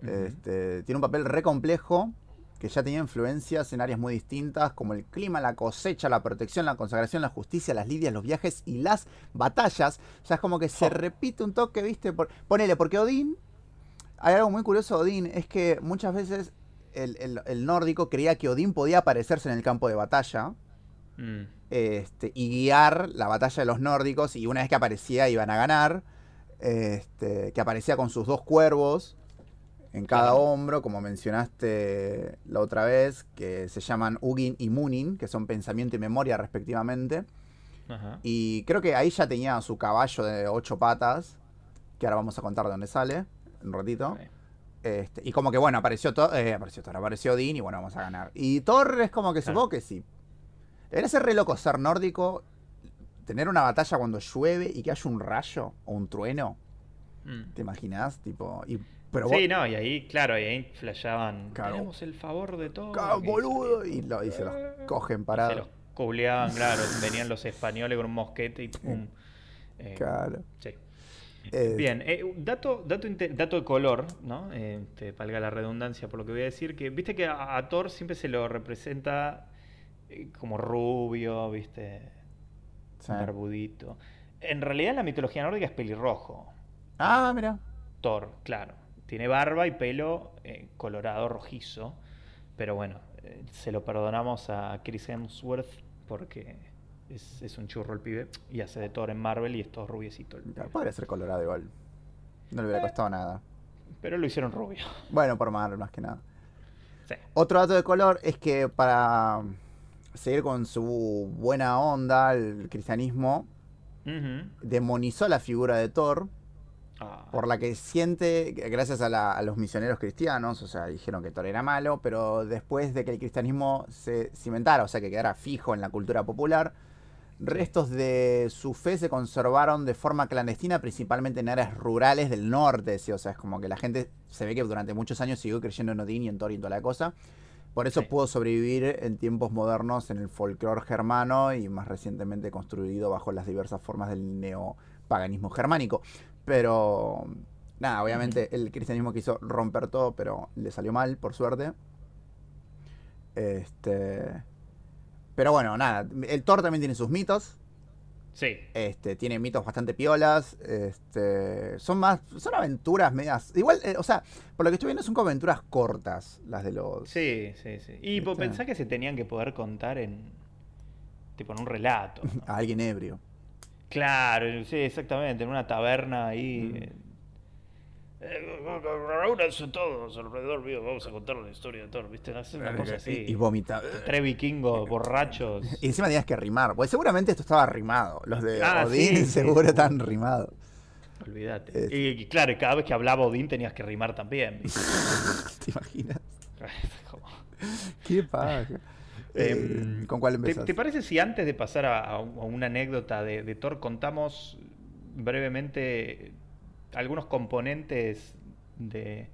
Este, tiene un papel re complejo que ya tenía influencias en áreas muy distintas, como el clima, la cosecha, la protección, la consagración, la justicia, las lidias, los viajes y las batallas. O sea, es como que se repite un toque, ¿viste? Por, ponele, porque Odín, hay algo muy curioso de Odín, es que muchas veces el, nórdico creía que Odín podía aparecerse en el campo de batalla. Mm. Este, y guiar la batalla de los nórdicos y una vez que aparecía iban a ganar, este, que aparecía con sus dos cuervos en cada hombro, como mencionaste la otra vez, que se llaman Ugin y Munin, que son pensamiento y memoria respectivamente. Y creo que ahí ya tenía su caballo de ocho patas, que ahora vamos a contar de dónde sale, un ratito. Este, y como que bueno, apareció todo, eh, apareció Thor, apareció Odín y bueno, vamos a ganar. Y Thor es como que supongo que sí. Debería ser re loco ser nórdico, tener una batalla cuando llueve y que haya un rayo o un trueno. Mm. ¿Te imaginas? Tipo, y sí, no, y ahí, claro, y ahí flashaban. Tenemos el favor de todo. boludo. Y, lo, se los cogen parados. Se los cubleaban, claro. venían los españoles con un mosquete y pum. Eh, claro. Sí. Eh, Bien, eh, dato, dato, dato de color, ¿no? te valga la redundancia por lo que voy a decir, que viste que a, Thor siempre se lo representa como rubio, viste, barbudito. En realidad la mitología nórdica es pelirrojo. Ah, mira. Thor, claro. Tiene barba y pelo eh, colorado rojizo. Pero bueno, eh, se lo perdonamos a Chris Hemsworth porque es, un churro el pibe y hace de Thor en Marvel y es todo rubiecito. podría ser colorado igual. No le hubiera eh, costado nada. Pero lo hicieron rubio. Bueno, por Marvel más que nada. Otro dato de color es que para seguir con su buena onda, el cristianismo demonizó la figura de Thor Ah. Por la que siente, gracias a, los misioneros cristianos, o sea, dijeron que Thor era malo, pero después de que el cristianismo se cimentara, o sea, que quedara fijo en la cultura popular, restos de su fe se conservaron de forma clandestina, principalmente en áreas rurales del norte, o sea, es como que la gente se ve que durante muchos años siguió creyendo en Odín y en Thor y toda la cosa. Por eso pudo sobrevivir en tiempos modernos en el folclore germano y más recientemente construido bajo las diversas formas del neopaganismo germánico. Pero, nada, obviamente el cristianismo quiso romper todo, pero le salió mal, por suerte. Este. Pero bueno, nada. El Thor también tiene sus mitos. Sí. Este, tiene mitos bastante piolas. Este, son más. Son aventuras medias. Igual, eh, o sea, por lo que estoy viendo, son como aventuras cortas las de los. Sí, sí, sí. Y este... pensá que se tenían que poder contar en. Tipo en un relato. A alguien ebrio. Claro, sí, exactamente, en una taberna ahí. Mm. Eh, reúnanse todos alrededor mío, vamos a contar la historia de Thor, ¿viste? Una cosa así. Y, vomitar. Tres vikingos borrachos. Y encima tenías que rimar, porque seguramente esto estaba rimado. Los de ah, Odín seguro están rimados. Olvídate. Y, claro, cada vez que hablaba Odín tenías que rimar también. ¿Te imaginas? ¿Qué pasa? Em, eh, ¿Con cuál empezás? ¿Te, parece si antes de pasar a, una anécdota de, Thor contamos brevemente algunos componentes de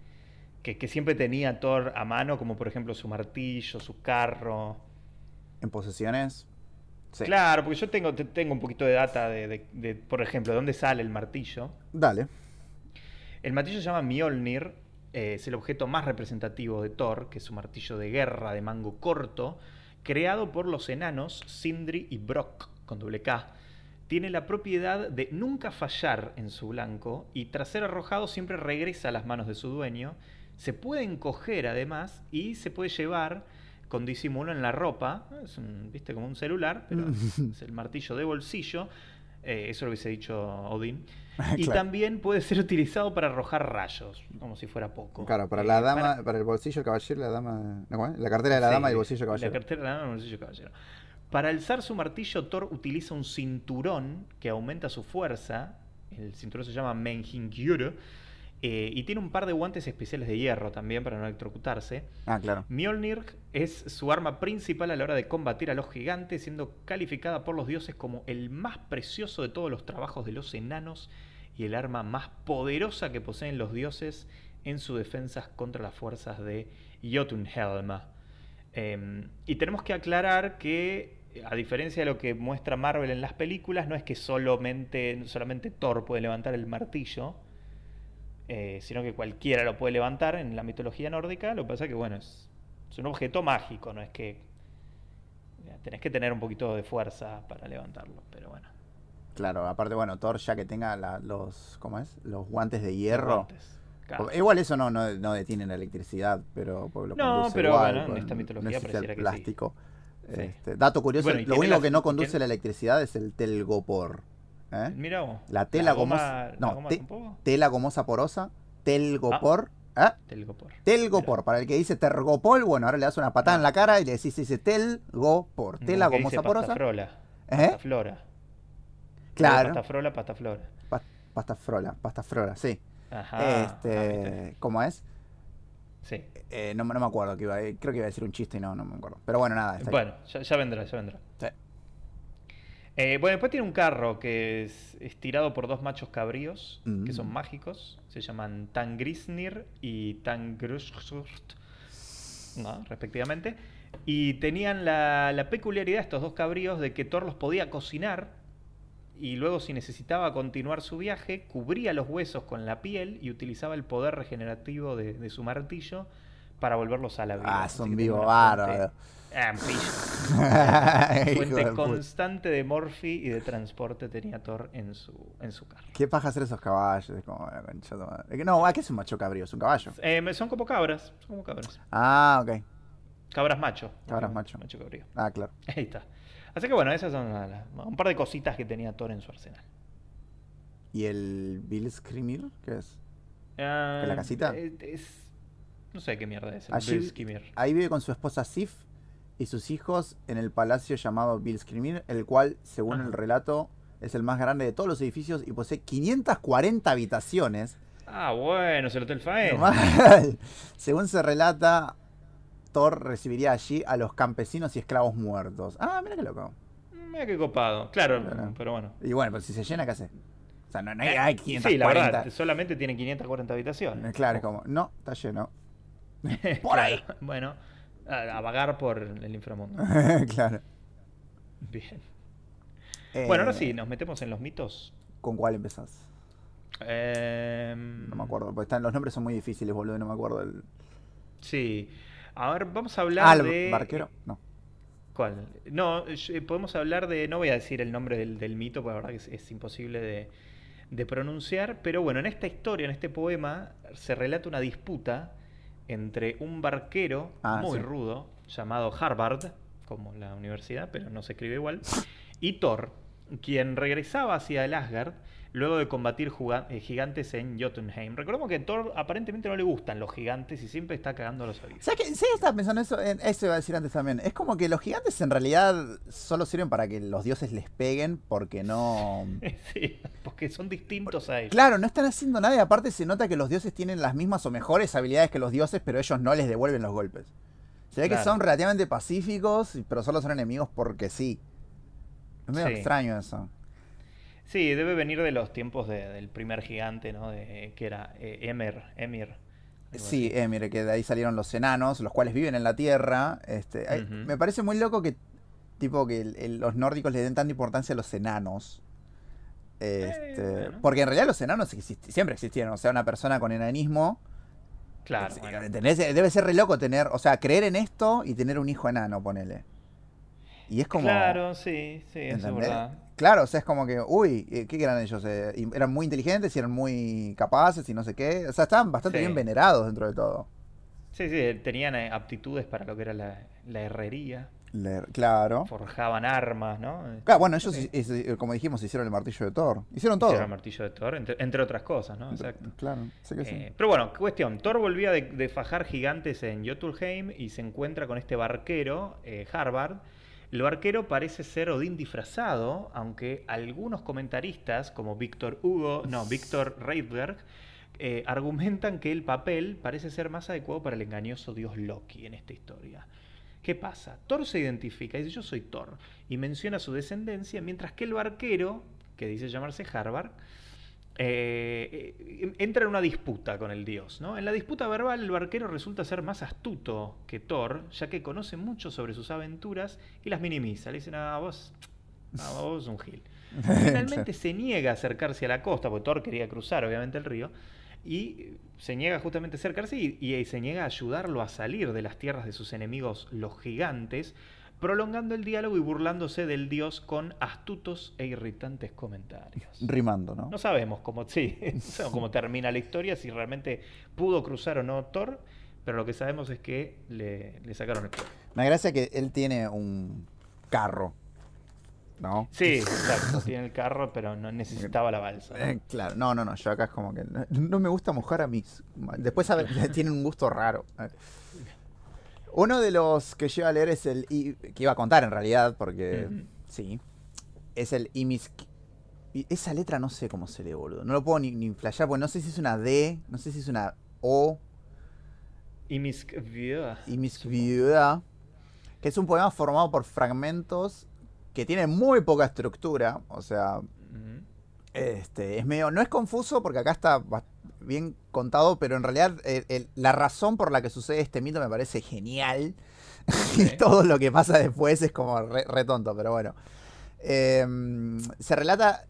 que, siempre tenía Thor a mano, como por ejemplo su martillo, su carro? ¿En posesiones? Sí. Claro, porque yo tengo, tengo un poquito de data de, por ejemplo, de dónde sale el martillo. Dale. El martillo se llama Mjolnir, eh, es el objeto más representativo de Thor, que es su martillo de guerra de mango corto, creado por los enanos Sindri y Brock, con doble K. Tiene la propiedad de nunca fallar en su blanco y tras ser arrojado siempre regresa a las manos de su dueño. Se puede encoger además y se puede llevar con disimulo en la ropa. Es un, viste como un celular, pero es el martillo de bolsillo. Eh, eso lo hubiese dicho Odín. y también puede ser utilizado para arrojar rayos, como si fuera poco. Claro, para la eh, dama, para... el bolsillo caballero, la dama. la cartera de la dama y el bolsillo caballero. La cartera de la dama y el bolsillo caballero. Para alzar su martillo, Thor utiliza un cinturón que aumenta su fuerza. El cinturón se llama Menhingyur eh, y tiene un par de guantes especiales de hierro también para no electrocutarse. Ah, claro. Mjolnir es su arma principal a la hora de combatir a los gigantes, siendo calificada por los dioses como el más precioso de todos los trabajos de los enanos y el arma más poderosa que poseen los dioses en sus defensas contra las fuerzas de Jotunhelm. Em, y tenemos que aclarar que, a diferencia de lo que muestra Marvel en las películas, no es que solamente, solamente Thor puede levantar el martillo, eh, sino que cualquiera lo puede levantar en la mitología nórdica. Lo que pasa es que, bueno, es, un objeto mágico, no es que tenés que tener un poquito de fuerza para levantarlo, pero bueno. Claro, aparte, bueno, Thor ya que tenga los, ¿cómo es? Los guantes de hierro. Igual eso no, no, no, detiene la electricidad, pero lo No, pero bueno, en esta mitología pareciera que plástico. Este, dato curioso, lo único que no conduce la electricidad es el telgopor. ¿eh? Mira vos. La tela gomosa. No, tela gomosa porosa, telgopor. Ah, ¿eh? Telgopor. Telgopor. Para el que dice tergopol, bueno, ahora le das una patada en la cara y le decís dice telgopor. Tela gomosa porosa. Pastafrola. ¿Eh? flora Claro. Pastafrola, pastaflora. Pastafrola, pastaflora, sí. Ajá. Este, ¿Cómo es? Sí. Eh, no, no, me acuerdo, que iba, creo que iba a decir un chiste y no, no me acuerdo. Pero bueno, nada. bueno, ya, vendrá, ya vendrá. Sí. Eh, bueno, después tiene un carro que es estirado por dos machos cabríos, que son mm. mágicos. Se llaman Tangrisnir y Tangrusurt, ¿no? respectivamente. Y tenían la, la peculiaridad estos dos cabríos de que Thor los podía cocinar y luego si necesitaba continuar su viaje, cubría los huesos con la piel y utilizaba el poder regenerativo de, su martillo para volverlos a la vida. Ah, son vivo bárbaro. fuente constante de morfi y de transporte tenía Thor en su, en su carro. ¿Qué paja hacer esos caballos? Como no, ¿qué es un macho cabrío? ¿Es un caballo? Eh, son como cabras. Son como cabras. Ah, ok. Cabras macho. Cabras macho. Macho cabrío. Ah, claro. Ahí está. Así que bueno, esas son un par de cositas que tenía Thor en su arsenal. ¿Y el Bill Skrimir? ¿Qué es? ¿En la casita? Eh, no sé qué mierda es el Bill Skrimir. Ahí vive con su esposa Sif y sus hijos en el palacio llamado Bill Skrimir, el cual, según el relato, es el más grande de todos los edificios y posee 540 habitaciones. Ah, bueno, es el Hotel Faen. Según se relata, Thor recibiría allí a los campesinos y esclavos muertos. Ah, mira qué loco. Mira qué copado. Claro, pero bueno. Y bueno, pues si se llena, ¿qué hace? O sea, no, hay, hay 540. Sí, la verdad, solamente tiene 540 habitaciones. Claro, es como, no, está lleno. por ahí. Bueno, a, vagar por el inframundo. claro. Bien. bueno, ahora sí, eh, nos metemos en los mitos. ¿Con cuál empezás? Eh, no me acuerdo, porque están, los nombres son muy difíciles, boludo, no me acuerdo. El... Sí. A ver, vamos a hablar ah, de. barquero? No. ¿Cuál? No, eh, podemos hablar de. No voy a decir el nombre del, mito, porque la verdad que es, imposible de, pronunciar. Pero bueno, en esta historia, en este poema, se relata una disputa entre un barquero ah, muy rudo, llamado Harvard, como la universidad, pero no se escribe igual, y Thor, quien regresaba hacia el Asgard luego de combatir eh, gigantes en Jotunheim. Recordemos que Thor aparentemente no le gustan los gigantes y siempre está cagando los aviones. ¿Sabes qué? Sí, estaba pensando eso, en, eso iba a decir antes también. Es como que los gigantes en realidad solo sirven para que los dioses les peguen porque no... sí, porque son distintos a ellos. Claro, no están haciendo nada y aparte se nota que los dioses tienen las mismas o mejores habilidades que los dioses, pero ellos no les devuelven los golpes. Se ve que son relativamente pacíficos, pero solo son enemigos porque sí. Es medio extraño eso. Sí, debe venir de los tiempos del primer gigante, ¿no? De, que era eh, Emir. Emir sí, Emir, que de ahí salieron los enanos, los cuales viven en la Tierra. Este, Me parece muy loco que tipo que los nórdicos le den tanta importancia a los enanos. Este, eh, Porque en realidad los enanos siempre existieron. O sea, una persona con enanismo. Claro. debe ser re loco tener, o sea, creer en esto y tener un hijo enano, ponele. Y es como. Claro, sí, sí, eso es verdad. Claro, o sea, es como que, uy, eh, ¿qué eran ellos? Eh, eran muy inteligentes y eran muy capaces y no sé qué. O sea, estaban bastante bien venerados dentro de todo. Sí, sí, tenían eh, aptitudes para lo que era la, herrería. claro. Forjaban armas, ¿no? Claro, bueno, ellos, como dijimos, hicieron el martillo de Thor. Hicieron todo. Hicieron el martillo de Thor, entre, otras cosas, ¿no? Exacto. Claro, sé que sí. Pero bueno, cuestión. Thor volvía de, fajar gigantes en Jotunheim y se encuentra con este barquero, Harvard, el barquero parece ser Odín disfrazado, aunque algunos comentaristas, como Víctor Hugo, no, Víctor Reitberg, eh, argumentan que el papel parece ser más adecuado para el engañoso dios Loki en esta historia. ¿Qué pasa? Thor se identifica y dice yo soy Thor y menciona su descendencia, mientras que el barquero, que dice llamarse Harvard, eh, eh, entra en una disputa con el dios. ¿no? En la disputa verbal, el barquero resulta ser más astuto que Thor, ya que conoce mucho sobre sus aventuras y las minimiza. Le dicen, ah, vos, ah, vos un gil. Finalmente se niega a acercarse a la costa, porque Thor quería cruzar, obviamente, el río, y se niega justamente a acercarse y, y se niega a ayudarlo a salir de las tierras de sus enemigos, los gigantes, prolongando el diálogo y burlándose del dios con astutos e irritantes comentarios. Rimando, ¿no? No sabemos cómo, sí, cómo termina la historia, si realmente pudo cruzar o no Thor, pero lo que sabemos es que le, le sacaron el cuerpo. Me gracia que él tiene un carro, ¿no? Sí, exacto, tiene el carro, pero no necesitaba la balsa. ¿no? Eh, claro, no, no, no, yo acá es como que no, no me gusta mojar a mis... Después a ver, tienen un gusto raro. Uno de los que yo iba a leer es el. que iba a contar en realidad, porque. Sí. Es el Imis. y Esa letra no sé cómo se lee, boludo. No lo puedo ni, ni flashear, porque no sé si es una D, no sé si es una O. Y mis... Imisviuda. Que es un poema formado por fragmentos que tienen muy poca estructura. O sea, este, es medio. No es confuso porque acá está bien contado, pero en realidad el- el- la razón por la que sucede este mito me parece genial. Y todo lo que pasa después es como re, re tonto, pero bueno. Em, se relata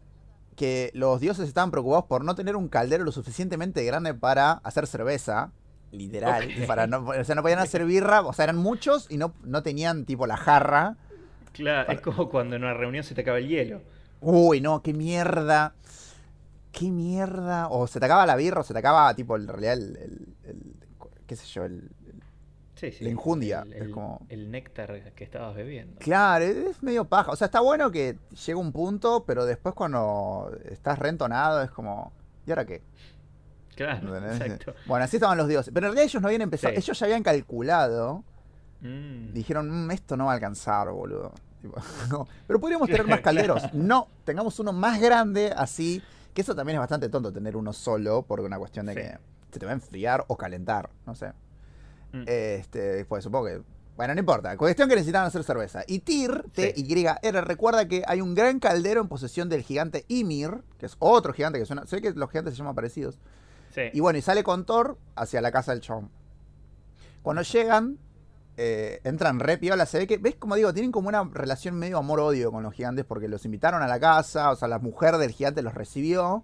que los dioses estaban preocupados por no tener un caldero lo suficientemente grande para hacer cerveza. Literal. Para no, o sea, no podían hacer birra. O sea, eran muchos y no, no tenían tipo la jarra. Claro, es como cuando en una reunión se te acaba el hielo. Uy, no, qué mierda. Qué mierda. O se te acaba la birra, o se te acaba, tipo, en realidad, el. el- el- qué sé yo, el. Sí, sí. La injundia, El, es el- como- el néctar que estabas bebiendo. Claro, es medio paja. O sea, está bueno que llega un punto, pero después cuando estás reentonado es como. ¿Y ahora qué? Claro, exacto. Bueno, así estaban los dioses. Pero en realidad ellos no habían empezado. Sí. Ellos ya habían calculado. Mm. Dijeron, "Mm, esto no va a alcanzar, boludo. Tipo, no. Pero podríamos tener más calderos. No, tengamos uno más grande, así. Que eso también es bastante tonto tener uno solo, por una cuestión de Sí. que se te va a enfriar o calentar. No sé. Mm. Este, pues supongo que. Bueno, no importa. Cuestión que necesitaban hacer cerveza. Y Tyr, T-Y-R, recuerda que hay un gran caldero en posesión del gigante Ymir, que es otro gigante que suena. Ve que los gigantes se llaman parecidos. Sí. Y bueno, y sale con Thor hacia la casa del chabón. Cuando llegan, eh, entran re piola. Se ve que, ¿ves? Como digo, tienen como una relación medio amor-odio con los gigantes porque los invitaron a la casa. O sea, la mujer del gigante los recibió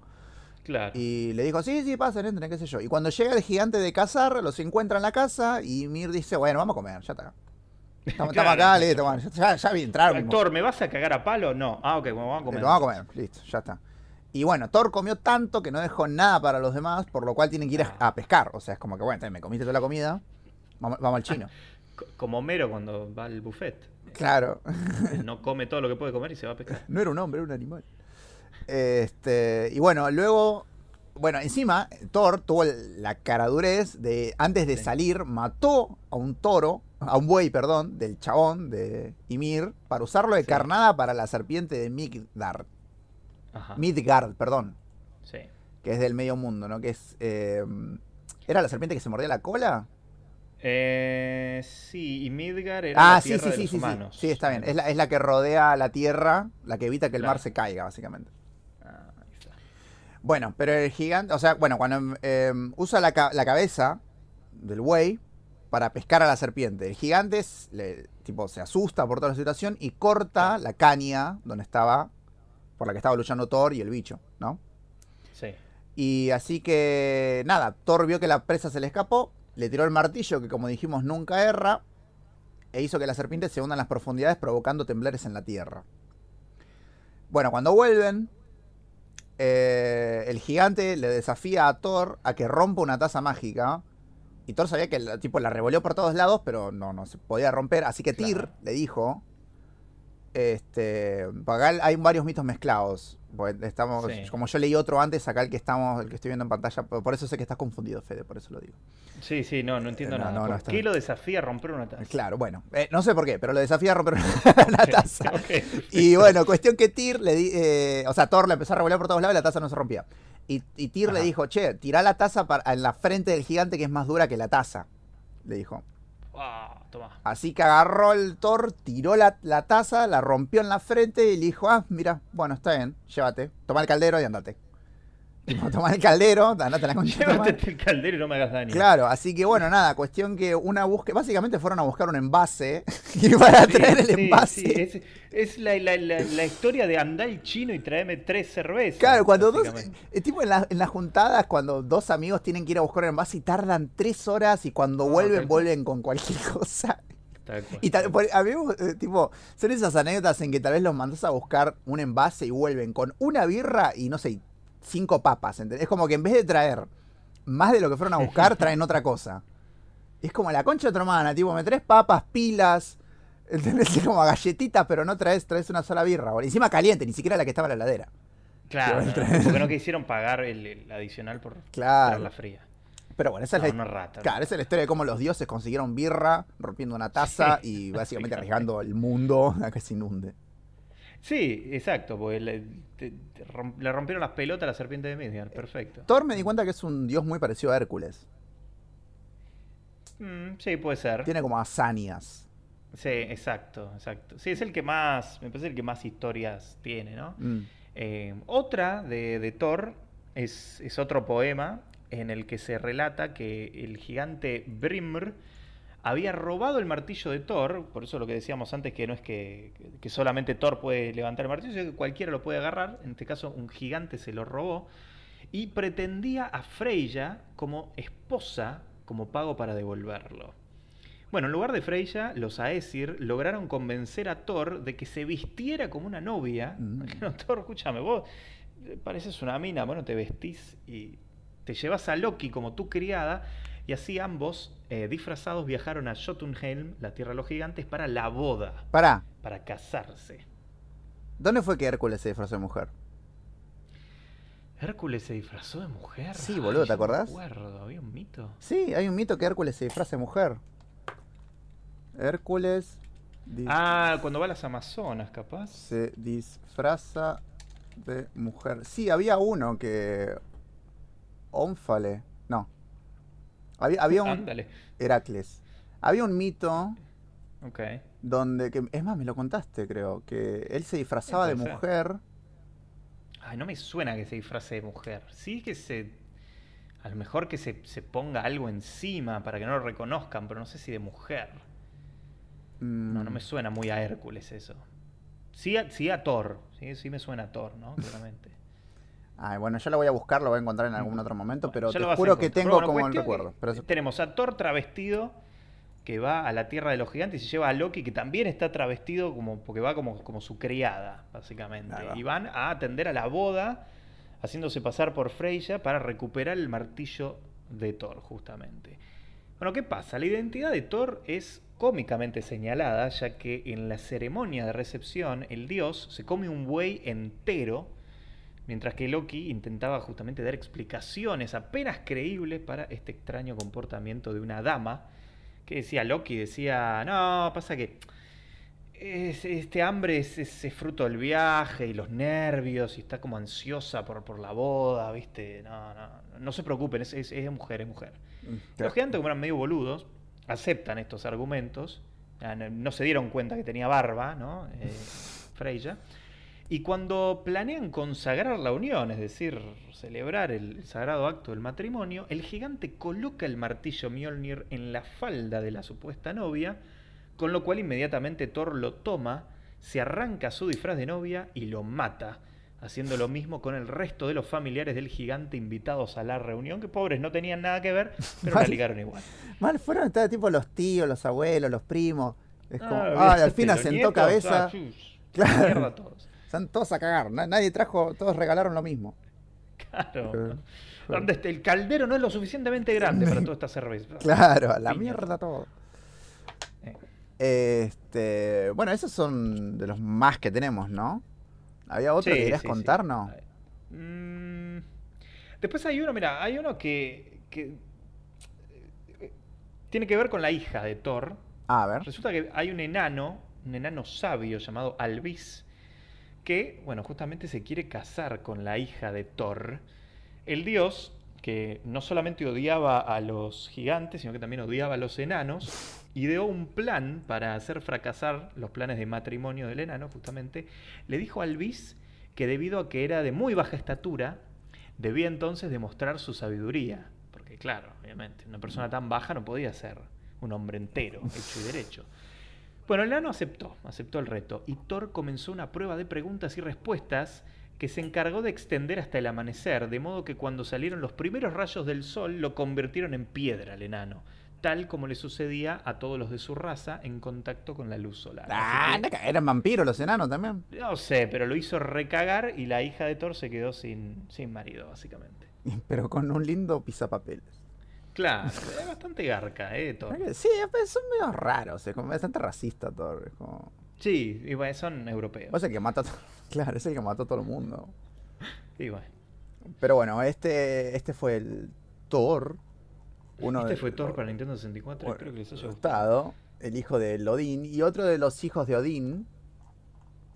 claro. y le dijo: Sí, sí, pasen, entren, qué sé yo. Y cuando llega el gigante de cazar, los encuentra en la casa y Mir dice: Bueno, vamos a comer, ya está. Estamos, Claro, acá, listo, bueno, ya, ya vi, entraron. Actor, ¿me vas a cagar a palo? No. Ah, ok, bueno, vamos a comer. Lo vamos a comer, listo, ya está. Y bueno, Thor comió tanto que no dejó nada para los demás, por lo cual tienen que ir a, a pescar. O sea, es como que, bueno, me comiste toda la comida, vamos, vamos al chino. Co- Como Homero cuando va al buffet. Claro, No come todo lo que puede comer y se va a pescar. no era un hombre, era un animal. Este, y bueno, luego, bueno, encima, Thor tuvo la caradurez de, antes de Sí. salir, mató a un toro, a un buey, perdón, del chabón de Ymir, para usarlo de Sí. carnada para la serpiente de Midgard. Ajá. Midgard, perdón. Sí. que es del medio mundo, ¿no? Que es. eh, ¿Era la serpiente que se mordía la cola? Eh, sí, y Midgar era Ah, la sí, tierra sí, de sí, los sí, sí. humanos. Sí, está bien. Es la, es la que rodea la tierra, la que evita que el mar se caiga, básicamente. Ah, ahí está. Bueno, pero el gigante, o sea, bueno, cuando eh, usa la, la cabeza del buey para pescar a la serpiente, el gigante es- le- tipo, se asusta por toda la situación y corta la caña donde estaba, por la que estaba luchando Thor y el bicho, ¿no? Sí. Y así que, nada, Thor vio que la presa se le escapó, le tiró el martillo, que como dijimos nunca erra, e hizo que la serpiente se hunda en las profundidades provocando temblores en la tierra. Bueno, cuando vuelven, eh, el gigante le desafía a Thor a que rompa una taza mágica. Y Thor sabía que el tipo la revolvió por todos lados, pero no, no se podía romper. Así que Tyr Claro. le dijo. Este. acá hay varios mitos mezclados. estamos, Sí. Como yo leí otro antes, acá el que estamos, el que estoy viendo en pantalla. Por eso sé que estás confundido, Fede, por eso lo digo. Sí, sí, no, no entiendo Eh, nada. no, no ¿Por qué lo desafía a romper una taza? Claro, bueno. eh, no sé por qué, pero lo desafía a romper una taza. Y bueno, cuestión que Tyr le di, eh, o sea, Thor le empezó a revolear por todos lados y la taza no se rompía. Y, y Tyr le dijo, che, tirá la taza para, en la frente del gigante que es más dura que la taza. Le dijo. Ah, Así que agarró el Thor, tiró la, la taza, la rompió en la frente y le dijo, ah, mira, bueno, está bien, llévate, toma el caldero y andate. Tomá el caldero, andate la concha. Llévate el caldero y no me hagas daño. Claro, así que bueno, nada, cuestión que una búsqueda, básicamente fueron a buscar un envase y para Sí, traer el sí, envase. sí, es es la, la- la- la historia de andar el chino y traerme tres cervezas. Claro, cuando dos, básicamente. eh, tipo en, la- en las juntadas, cuando dos amigos tienen que ir a buscar un envase y tardan tres horas y cuando Ah, vuelven, vuelven con cualquier cosa. Y tal, a mí, eh, tipo, son esas anécdotas en que tal vez los mandas a buscar un envase y vuelven con una birra y no sé, cinco papas. ¿entendés? Es como que en vez de traer más de lo que fueron a buscar, traen otra cosa. Es como la concha de tu hermana, tipo, me traes papas, pilas, ¿entendés? Es como galletitas, pero no traes, traes una sola birra. boludo. Encima caliente, ni siquiera la que estaba en la heladera. Claro, no, porque no quisieron pagar el, el adicional por Claro. traerla fría. Pero bueno, esa es la rata. Claro, esa es la historia de cómo los dioses consiguieron birra rompiendo una taza y básicamente arriesgando el mundo a que se inunde. Sí, exacto, porque le, te- te rom- le rompieron las pelotas a la serpiente de Midgard. Perfecto. Thor me di cuenta que es un dios muy parecido a Hércules. Mm, sí, puede ser. Tiene como hazañas. Sí, exacto, exacto. Sí, es el que más, me parece el que más historias tiene, ¿no? Mm. Eh, otra de, de Thor es, es otro poema en el que se relata que el gigante Brimr había robado el martillo de Thor, por eso lo que decíamos antes que no es que, que solamente Thor puede levantar el martillo, sino que cualquiera lo puede agarrar, en este caso un gigante se lo robó, y pretendía a Freya como esposa como pago para devolverlo. Bueno, en lugar de Freya, los Aesir lograron convencer a Thor de que se vistiera como una novia. Mm. Dijeron, Thor, escúchame, vos pareces una mina, bueno, te vestís y te llevas a Loki como tu criada. Y así ambos, eh, disfrazados, viajaron a Jotunheim, la tierra de los gigantes, para la boda, Pará, para casarse. ¿dónde fue que Hércules se disfrazó de mujer? Hércules se disfrazó de mujer. Sí, boludo, ¿te yo no me acordás? acuerdo, había un mito. Sí, hay un mito que Hércules se disfraza de mujer. Hércules Ah, cuando va a las Amazonas, capaz. se disfraza de mujer. Sí, había uno que... Ónfale. No. Había, había un... Ándale. Heracles. Había un mito Ok. donde... Que, es más, me lo contaste, creo. Que él se disfrazaba de mujer. Ay, no me suena que se disfrace de mujer. Sí que se. A lo mejor que se, se ponga algo encima para que no lo reconozcan, pero no sé si de mujer. No, no me Mm, suena muy a Hércules eso. Sí a, sí a Thor. Sí, sí me suena a Thor, ¿no? Claramente. Ay, bueno, yo lo voy a buscar, lo voy a encontrar en algún otro momento, pero Ya te juro que tengo bueno, como el recuerdo. Pero Tenemos a Thor travestido que va a la tierra de los gigantes y se lleva a Loki que también está travestido como porque va como, como su criada, básicamente. Y van a atender a la boda haciéndose pasar por Freya para recuperar el martillo de Thor, justamente. Bueno, ¿qué pasa? La identidad de Thor es cómicamente señalada, ya que en la ceremonia de recepción el dios se come un buey entero, mientras que Loki intentaba justamente dar explicaciones apenas creíbles para este extraño comportamiento de una dama, que decía Loki, decía, no, pasa que es- este hambre es, es- es fruto del viaje y los nervios y está como ansiosa por, por la boda, ¿viste? No, no, no se preocupen, es, es- mujer, es mujer. Mm, Los gigantes, como eran medio boludos, aceptan estos argumentos. No no se dieron cuenta que tenía barba, ¿no? Eh, Freya. Y cuando planean consagrar la unión, es decir, celebrar el sagrado acto del matrimonio, el gigante coloca el martillo Mjolnir en la falda de la supuesta novia, con lo cual inmediatamente Thor lo toma, se arranca su disfraz de novia y lo mata, haciendo lo mismo con el resto de los familiares del gigante invitados a la reunión, que pobres no tenían nada que ver, pero la Mal. ligaron igual. Mal fueron estar tipo los tíos, los abuelos, los primos. Es como, Ah, ay, olvídate, al fin asentó cabeza. ah, chus, Claro. mierda todos. Están todos a cagar. na- Nadie trajo, todos regalaron lo mismo. Claro. Donde este- el caldero no es lo suficientemente grande para toda esta cerveza. Claro, a la Piña. mierda todo. Eh. Este, bueno, esos son de los más que tenemos, ¿no? ¿Había otro que Sí, querías sí, contar, sí. no? Mm, Después hay uno, mira, hay uno que, que eh, tiene que ver con la hija de Thor. Ah, a ver. Resulta que hay un enano, un enano sabio llamado Alvis, que, bueno, justamente se quiere casar con la hija de Thor. El dios, que no solamente odiaba a los gigantes, sino que también odiaba a los enanos, ideó un plan para hacer fracasar los planes de matrimonio del enano, justamente. Le dijo a Alvis que debido a que era de muy baja estatura, Debía entonces demostrar su sabiduría, porque claro, obviamente, una persona tan baja no podía ser un hombre entero, hecho y derecho. Bueno, el enano aceptó, aceptó el reto, y Thor comenzó una prueba de preguntas y respuestas que se encargó de extender hasta el amanecer, de modo que cuando salieron los primeros rayos del sol lo convirtieron en piedra al enano, tal como le sucedía a todos los de su raza en contacto con la luz solar. Ah, que- eran vampiros los enanos también. no sé, pero lo hizo recagar y la hija de Thor se quedó sin, sin marido, básicamente. Pero con un lindo pisapapeles. Claro, es bastante garca, ¿eh? Thor. Sí, son medio raros, es como bastante racista. Es como... Sí, y bueno, son europeos. Es el que mata Claro, es el que mató a todo el mundo. Y bueno. Pero bueno, este, este fue el Thor. Uno este de- fue Thor para Nintendo 64, bueno, espero que les haya gustado. gustado, el hijo de Odín. Y otro de los hijos de Odín.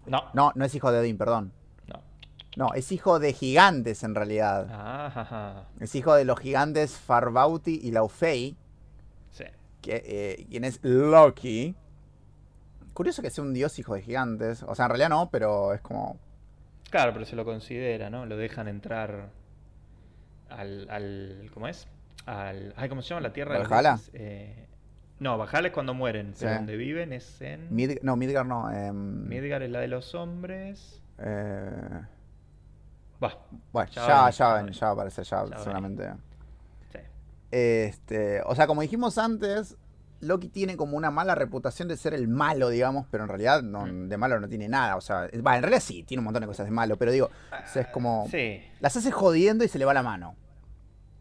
No, No, no es hijo de Odín, perdón. No. Es hijo de gigantes en realidad. Ah. Es hijo de los gigantes Farbauti y Laufey, Sí. que, eh, quien es Loki. Curioso que sea un dios hijo de gigantes. O sea, en realidad no, pero es como. Claro, pero se lo considera, ¿no? Lo dejan entrar al. al ¿Cómo es? Al, ay, ¿Cómo se llama? La tierra de los ¿Valhalla? dioses, eh, no, Valhalla es cuando mueren, pero Sí. donde viven es en. Mid- no, Midgar no. em, Midgar es la de los hombres. eh, Bueno, Ya ya, ya, venir. ya va a aparecer, ya, seguramente. sí. Este, o sea, como dijimos antes, Loki tiene como una mala reputación de ser el malo, digamos, pero en realidad no, Mm. de malo no tiene nada. O sea, va, en realidad sí, tiene un montón de cosas de malo, pero digo, o sea, es como. Sí, Las hace jodiendo y se le va la mano.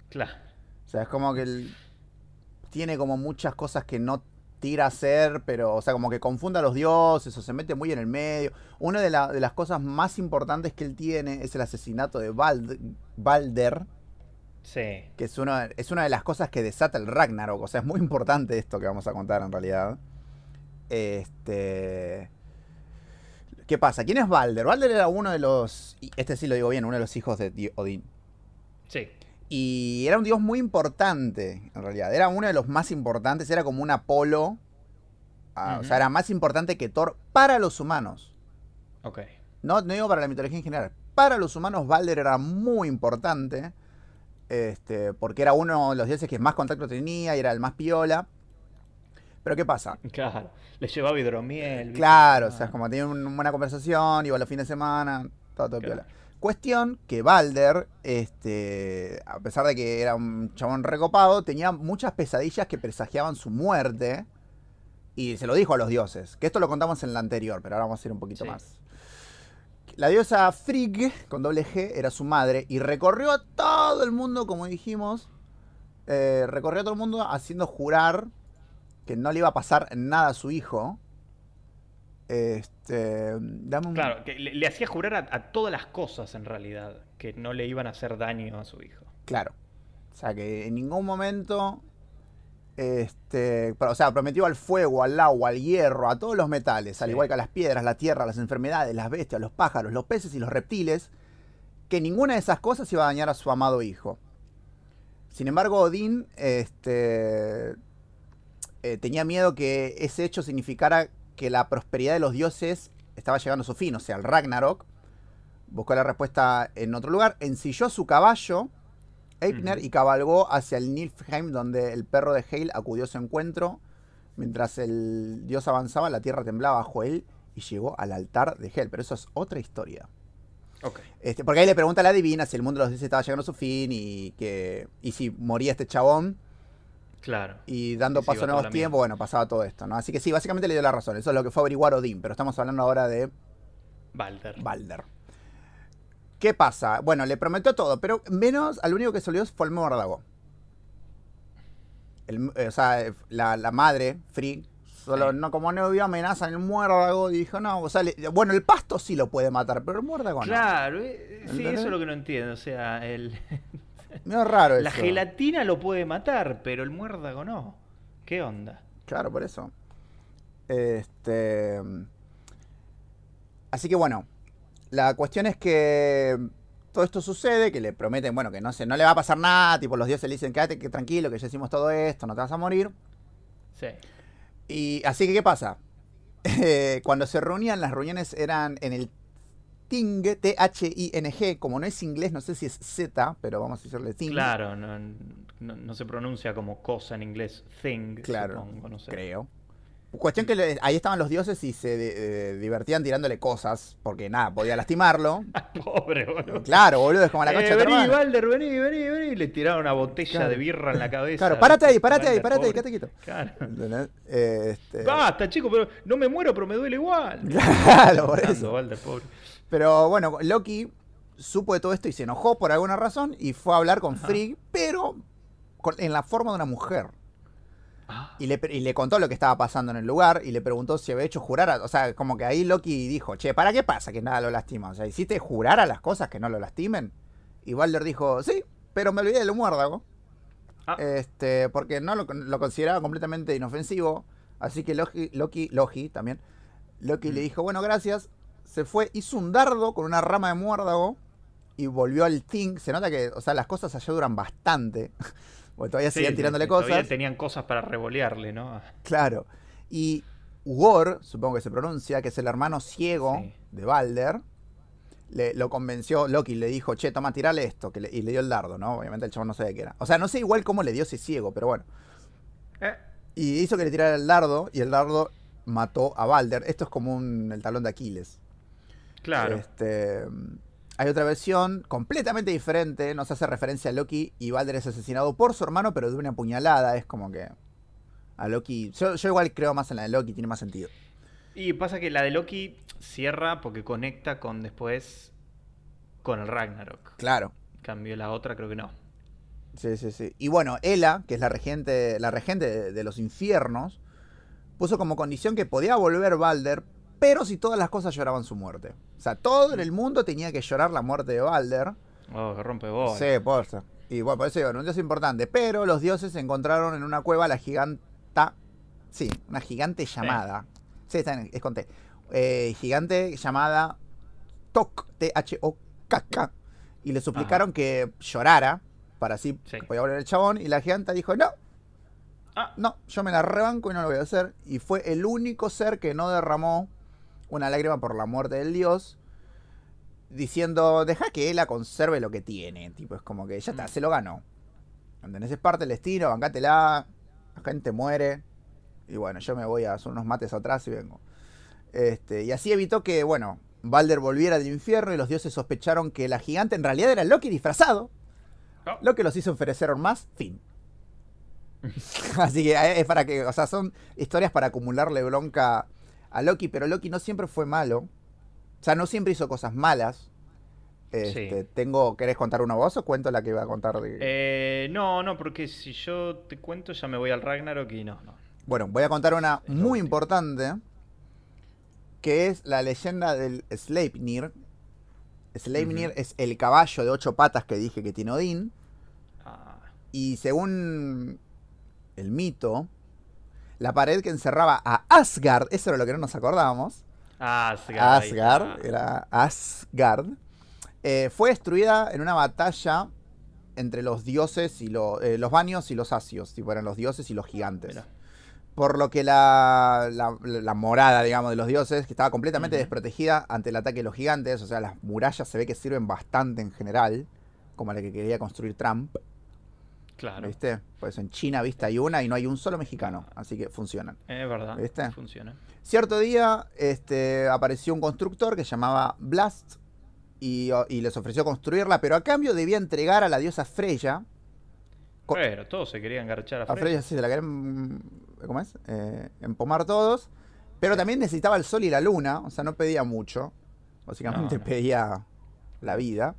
claro. O sea, es como que él tiene como muchas cosas que no tira a hacer, pero, o sea, como que confunde a los dioses o se mete muy en el medio. Una de, la- de las cosas más importantes que él tiene es el asesinato de Bald- Balder, Sí. que es una, es una de las cosas que desata el Ragnarok. O sea, es muy importante esto que vamos a contar en realidad. Este. ¿Qué pasa? ¿Quién es Balder? Balder era uno de los. Este sí lo digo bien, uno de los hijos de Odín. Sí. Y era un dios muy importante, en realidad. Era uno de los más importantes. Era como un Apolo. ah, O sea, era más importante que Thor para los humanos. Ok. No, no digo para la mitología en general. Para los humanos, Balder era muy importante. Este, porque era uno de los dioses que más contacto tenía y era el más piola. Pero ¿qué pasa? Claro. Le llevaba hidromiel. Claro, o Ah, sea, es como tenía una buena conversación, iba los fines de semana, todo, todo Claro. piola. Cuestión que Balder, este, a pesar de que era un chabón recopado, tenía muchas pesadillas que presagiaban su muerte. Y se lo dijo a los dioses. Que esto lo contamos en la anterior, pero ahora vamos a ir un poquito Sí. más. La diosa Frigg, con doble G, era su madre y recorrió a todo el mundo, como dijimos. eh, recorrió a todo el mundo haciendo jurar que no le iba a pasar nada a su hijo. Este. Dame un. Claro, que le, le hacía jurar a, a todas las cosas en realidad que no le iban a hacer daño a su hijo. Claro. O sea, que en ningún momento. Este. pero, O sea, prometió al fuego, al agua, al hierro, a todos los metales, al igual que a las piedras, la tierra, las enfermedades, las bestias, los pájaros, los peces y los reptiles, que ninguna de esas cosas iba a dañar a su amado hijo. Sin embargo, Odín este, eh, tenía miedo que ese hecho significara que la prosperidad de los dioses estaba llegando a su fin, o sea, el Ragnarok. Buscó la respuesta en otro lugar, ensilló su caballo, Eipner, y cabalgó hacia el Niflheim, donde el perro de Hale acudió a su encuentro. Mientras el dios avanzaba, la tierra temblaba bajo él y llegó al altar de Hel. Pero eso es otra historia. Ok. Este, porque ahí le pregunta a la divina si el mundo de los dioses estaba llegando a su fin y que y si moría este chabón Claro. y dando Y paso a nuevos tiempos, bueno, pasaba todo esto, ¿no? Así que sí, básicamente le dio la razón. Eso es lo que fue averiguar Odín, pero estamos hablando ahora de Balder. Balder. ¿Qué pasa? Bueno, le prometió todo, pero menos al único que se olvidó fue el muérdago. El- eh, o sea, la, la madre, Frigg, solo Sí. no, como no vio amenaza en el muérdago, dijo, no, o sea, le- bueno, el pasto sí lo puede matar, pero el muérdago no. Claro, eh, eh, sí, eso es lo que no entiendo. O sea, el, Medio raro la eso. gelatina lo puede matar, pero el muérdago no. ¿Qué onda? Claro, por eso. Este. Así que bueno. La cuestión es que todo esto sucede, que le prometen, bueno, que no sé, no le va a pasar nada, tipo los dioses le dicen, quédate que tranquilo, que ya hicimos todo esto, no te vas a morir. Sí. Y así que, ¿qué pasa? Eh, cuando se reunían, las reuniones eran en el Ting, T-H-I-N-G. Como no es inglés, no sé si es Z, pero vamos a decirle Ting. Claro, no, no- no se pronuncia como cosa en inglés, thing, Claro, supongo, no sé. creo. Cuestión que le- ahí estaban los dioses y se eh, divertían tirándole cosas, porque nada, podía lastimarlo. Pobre, boludo. Claro, boludo, es como la Eh, concha de tu vení, vení, vení, vení. Y le tiraron una botella Claro. de birra en la cabeza. Claro, parate ahí, parate ahí, parate ahí, quédate quieto. Claro. Eh, este- Basta, chico, pero no me muero, pero me duele igual. Claro, por eso. Balder, pobre. Pero bueno, Loki supo de todo esto y se enojó por alguna razón y fue a hablar con Ajá. Frigg, pero con- en la forma de una mujer. Ah, Y le, y le contó lo que estaba pasando en el lugar y le preguntó si había hecho jurar a... O sea, como que ahí Loki dijo, che, ¿para qué pasa que nada lo lastima? O sea, ¿hiciste jurar a las cosas que no lo lastimen? Y Balder dijo, sí, pero me olvidé del muérdago. ah, Este, porque no lo, lo consideraba completamente inofensivo. Así que Loki, Loki, Loki también. Loki Mm. le dijo, bueno, gracias. Se fue, hizo un dardo con una rama de muérdago y volvió al Thing. Se nota que, o sea, las cosas allá duran bastante. Porque todavía sí, siguen tirándole cosas. Todavía tenían cosas para revolearle, ¿no? Claro. Y Ugor, supongo que se pronuncia, que es el hermano ciego Sí. de Balder, le, lo convenció, Loki le dijo, che, toma, tirale esto, que le- y le dio el dardo, ¿no? Obviamente el chabón no sabía qué era. O sea, no sé igual cómo le dio ese ciego, pero bueno. Eh, Y hizo que le tirara el dardo, y el dardo mató a Balder. Esto es como un, el talón de Aquiles. Claro. Este, hay otra versión completamente diferente, nos hace referencia a Loki y Balder es asesinado por su hermano, pero de una puñalada. Es como que a Loki. Yo, yo igual creo más en la de Loki, tiene más sentido. Y pasa que la de Loki cierra porque conecta con después con el Ragnarok. Claro. Cambio la otra, creo que no. Sí, sí, sí. Y bueno, Ela, que es la regente, la regente de, de los infiernos, puso como condición que podía volver Balder, pero si todas las cosas lloraban su muerte. O sea, todo en el mundo tenía que llorar la muerte de Balder. Oh, que rompe bola. Sí, posta. Y bueno, por eso digo, un dios importante. Pero los dioses encontraron en una cueva la giganta. Sí, una gigante llamada. Sí, está en, es con T. Eh, gigante llamada Tok, T-H-O-K-K. Y le suplicaron que llorara para así Sí. que podía volver el chabón. Y la giganta dijo: No, Ah, no, yo me la rebanco y no lo voy a hacer. Y fue el único ser que no derramó una lágrima por la muerte del dios. Diciendo, deja que Ela conserve lo que tiene. Tipo, es como que ya está, Mm. se lo ganó. ¿Entendés? Es parte del destino, bancátela. La gente muere. Y bueno, yo me voy a hacer unos mates atrás y vengo. Este, y así evitó que, bueno, Balder volviera del infierno y los dioses sospecharon que la gigante en realidad era Loki disfrazado. oh, Lo que los hizo ofrecer más, fin. Así que eh, es para que, o sea, son historias para acumularle bronca a Loki, pero Loki no siempre fue malo. O sea, no siempre hizo cosas malas. Este, Sí. tengo, ¿querés contar una voz o cuento la que iba a contar? de- eh, no, no, porque si yo te cuento ya me voy al Ragnarok y no, no. Bueno, voy a contar una Es muy importante, que es la leyenda del Sleipnir. Sleipnir es el caballo de ocho patas que dije que tiene Odín. Ah, Y según el mito, la pared que encerraba a Asgard, eso era lo que no nos acordábamos, Asgard. Asgard, era Asgard, eh, fue destruida en una batalla entre los dioses y lo- eh, los vanios y los asios, tipo eran los dioses y los gigantes. Por lo que la, la- la morada, digamos, de los dioses, que estaba completamente desprotegida ante el ataque de los gigantes, o sea, las murallas se ve que sirven bastante en general, como la que quería construir Trump. Claro. ¿Viste? Pues en China, viste, hay una y no hay un solo mexicano, así que funcionan. Es verdad. ¿Viste? Funciona. Cierto día este, apareció un constructor que se llamaba Blast y, y les ofreció construirla, pero a cambio debía entregar a la diosa Freya. Pero todos se querían garchar a A Freya. Freya sí se la querían, ¿cómo es? Eh, empomar todos, pero también necesitaba el sol y la luna, o sea, no pedía mucho, básicamente No, no. pedía la vida.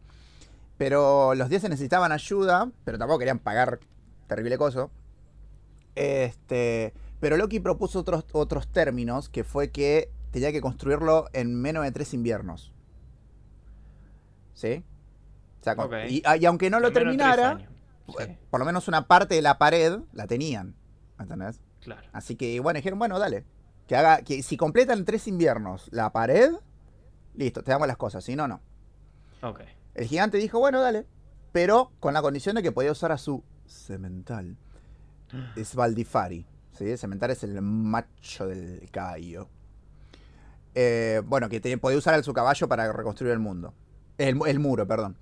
Pero los dioses necesitaban ayuda, pero tampoco querían pagar terrible coso. Este, pero Loki propuso otros, otros términos, que fue que tenía que construirlo en menos de tres inviernos. ¿Sí? O sea, Ok. y, y aunque no lo terminara. Sí, eh, por lo menos una parte de la pared la tenían. ¿Entendés? claro. Así que bueno, dijeron, bueno, dale. Que haga, que si completan tres inviernos la pared, listo, te damos las cosas. Si no, no. Ok. El gigante dijo, bueno, dale. Pero con la condición de que podía usar a su semental. Svaldifari. ¿sí? El semental es el macho del caballo. Eh, bueno, que te- podía usar a su caballo para reconstruir el mundo. El, mu- el muro, perdón.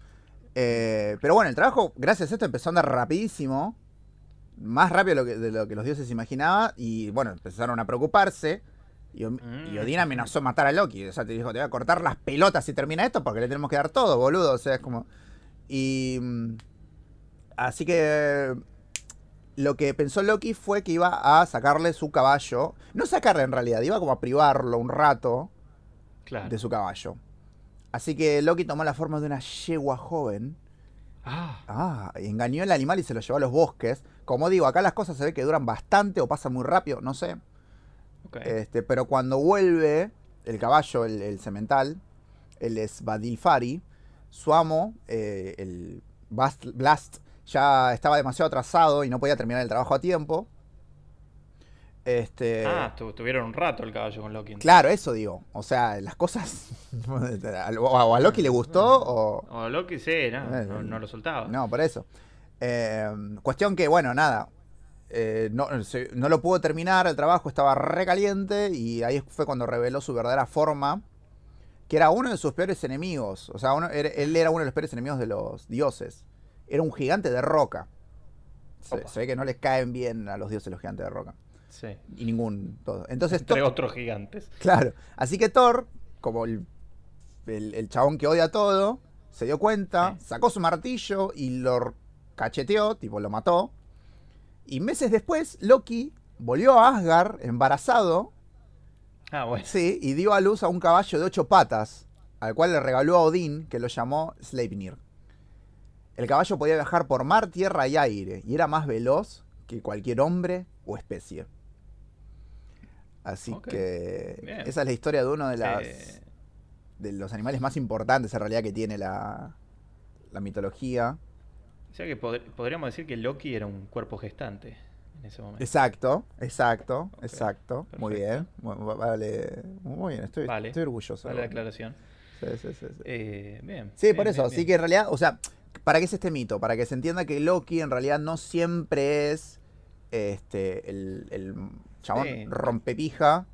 Eh, pero bueno, el trabajo, gracias a esto, empezó a andar rapidísimo. Más rápido de lo que, de lo que los dioses imaginaban. Y bueno, empezaron a preocuparse. Y, Om- y Mm. Odín amenazó matar a Loki. O sea, te dijo, te voy a cortar las pelotas si termina esto porque le tenemos que dar todo, boludo. O sea, es como... Y... mm, Así que... Lo que pensó Loki fue que iba a sacarle su caballo. No sacarle en realidad, iba como a privarlo un rato Claro. de su caballo. Así que Loki tomó la forma de una yegua joven. Ah, Ah, engañó al animal y se lo llevó a los bosques. Como digo, acá las cosas se ve que duran bastante o pasan muy rápido, no sé. Este, pero cuando vuelve el caballo, el, el semental, el es Badilfari, su amo, eh, el Bast- Blast, ya estaba demasiado atrasado y no podía terminar el trabajo a tiempo. Este, ah, tu- tuvieron un rato el caballo con Loki. claro, eso digo. O sea, las cosas. o a Loki le gustó o. O Loki, sí, no, Eh, no, no lo soltaba. No, por eso. Eh, cuestión que, bueno, nada. Eh, no, no lo pudo terminar, el trabajo estaba recaliente y ahí fue cuando reveló su verdadera forma, que era uno de sus peores enemigos. O sea, uno- él era uno de los peores enemigos de los dioses. Era un gigante de roca. Se, ve que no les caen bien a los dioses los gigantes de roca. Sí. Y ningún. Todo. Entonces, Entre Thor- otros gigantes. Claro. Así que Thor, como el, el, el chabón que odia todo, se dio cuenta, Sí. sacó su martillo y lo cacheteó, tipo lo mató. Y meses después, Loki volvió a Asgard embarazado, Ah, bueno. sí, y dio a luz a un caballo de ocho patas, al cual le regaló a Odín, que lo llamó Sleipnir. El caballo podía viajar por mar, tierra y aire, y era más veloz que cualquier hombre o especie. Así que Bien. esa es la historia de uno de, las, Eh, de los animales más importantes en realidad que tiene la, la mitología. O sea que pod- podríamos decir que Loki era un cuerpo gestante en ese momento. Exacto, exacto, exacto. Muy bien. Vale, muy bien, estoy, Vale. estoy orgulloso. Vale la aclaración. Sí, sí, sí, sí. Eh, bien. Sí, bien, por eso. bien, Así que en realidad, o sea, ¿para qué es este mito? Para que se entienda que Loki en realidad no siempre es este el, el chabón rompepija.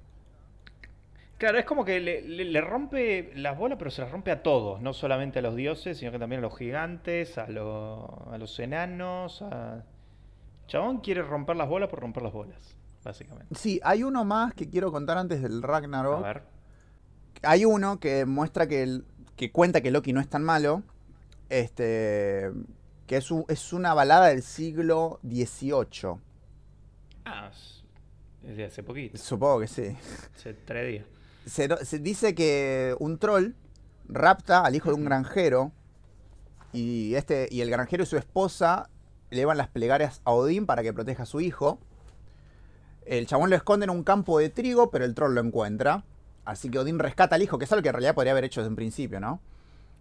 Claro, es como que le, le- le rompe las bolas, pero se las rompe a todos, no solamente a los dioses, sino que también a los gigantes, a, lo- a los enanos. A... Chabón quiere romper las bolas por romper las bolas, básicamente. Sí, hay uno más que quiero contar antes del A Ragnarok. ver. Hay uno que muestra que, el- que cuenta que Loki no es tan malo. Este. Que es, un- es una balada del siglo XVIII. Ah, es es de hace poquito, Supongo que sí. hace tres días. Se, dice que un troll rapta al hijo de un granjero. Y, este, y el granjero y su esposa elevan las plegarias a Odín para que proteja a su hijo. El chabón lo esconde en un campo de trigo, pero el troll lo encuentra. Así que Odín rescata al hijo, que es algo que en realidad podría haber hecho desde un principio, ¿no?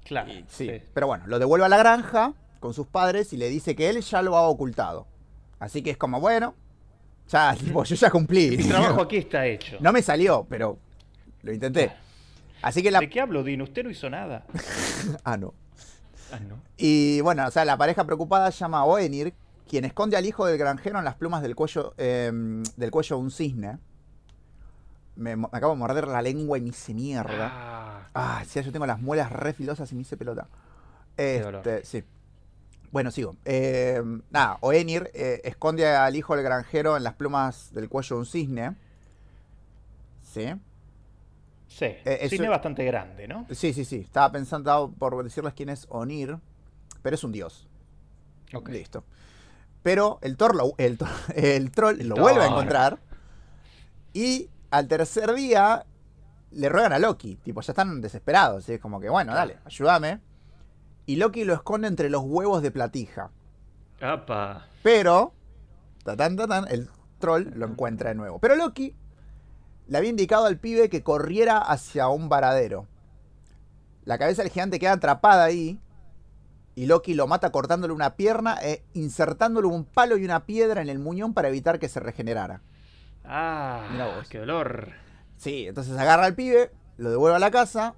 Claro, Sí, sí. Pero bueno, lo devuelve a la granja con sus padres y le dice que él ya lo ha ocultado. Así que es como, bueno, ya, tipo, yo ya cumplí. Mi trabajo aquí está hecho. No me salió, pero lo intenté. Así que la... ¿De qué hablo, Dean? Usted no hizo nada. Ah, no. Ah, no. Y bueno, o sea, la pareja preocupada llama a Oenir, quien esconde al hijo del granjero en las plumas del cuello, eh, del cuello de un cisne. Me, acabo de morder la lengua y me hice mierda. Ah, Ah, sí, yo tengo las muelas re filosas y me hice pelota. Este, sí. Bueno, sigo. Eh, nada, Oenir eh, esconde al hijo del granjero en las plumas del cuello de un cisne. ¿Sí? Sí. es Cisne un- bastante grande, ¿no? Sí, sí, sí. Estaba pensando por decirles quién es Onir, pero es un dios. Ok. Listo. Pero el, Thor lo- el, el troll El lo vuelve a encontrar. Y al tercer día le ruegan a Loki. Tipo, ya están desesperados. ¿sí? Es como que, bueno, dale, ayúdame. Y Loki lo esconde entre los huevos de platija. Apa. Pero, tatán, tatán, el troll lo encuentra de nuevo. Pero Loki le había indicado al pibe que corriera hacia un varadero. La cabeza del gigante queda atrapada ahí. Y Loki lo mata cortándole una pierna e insertándole un palo y una piedra en el muñón para evitar que se regenerara. Ah, Mirá vos. qué dolor. Sí, entonces agarra al pibe, lo devuelve a la casa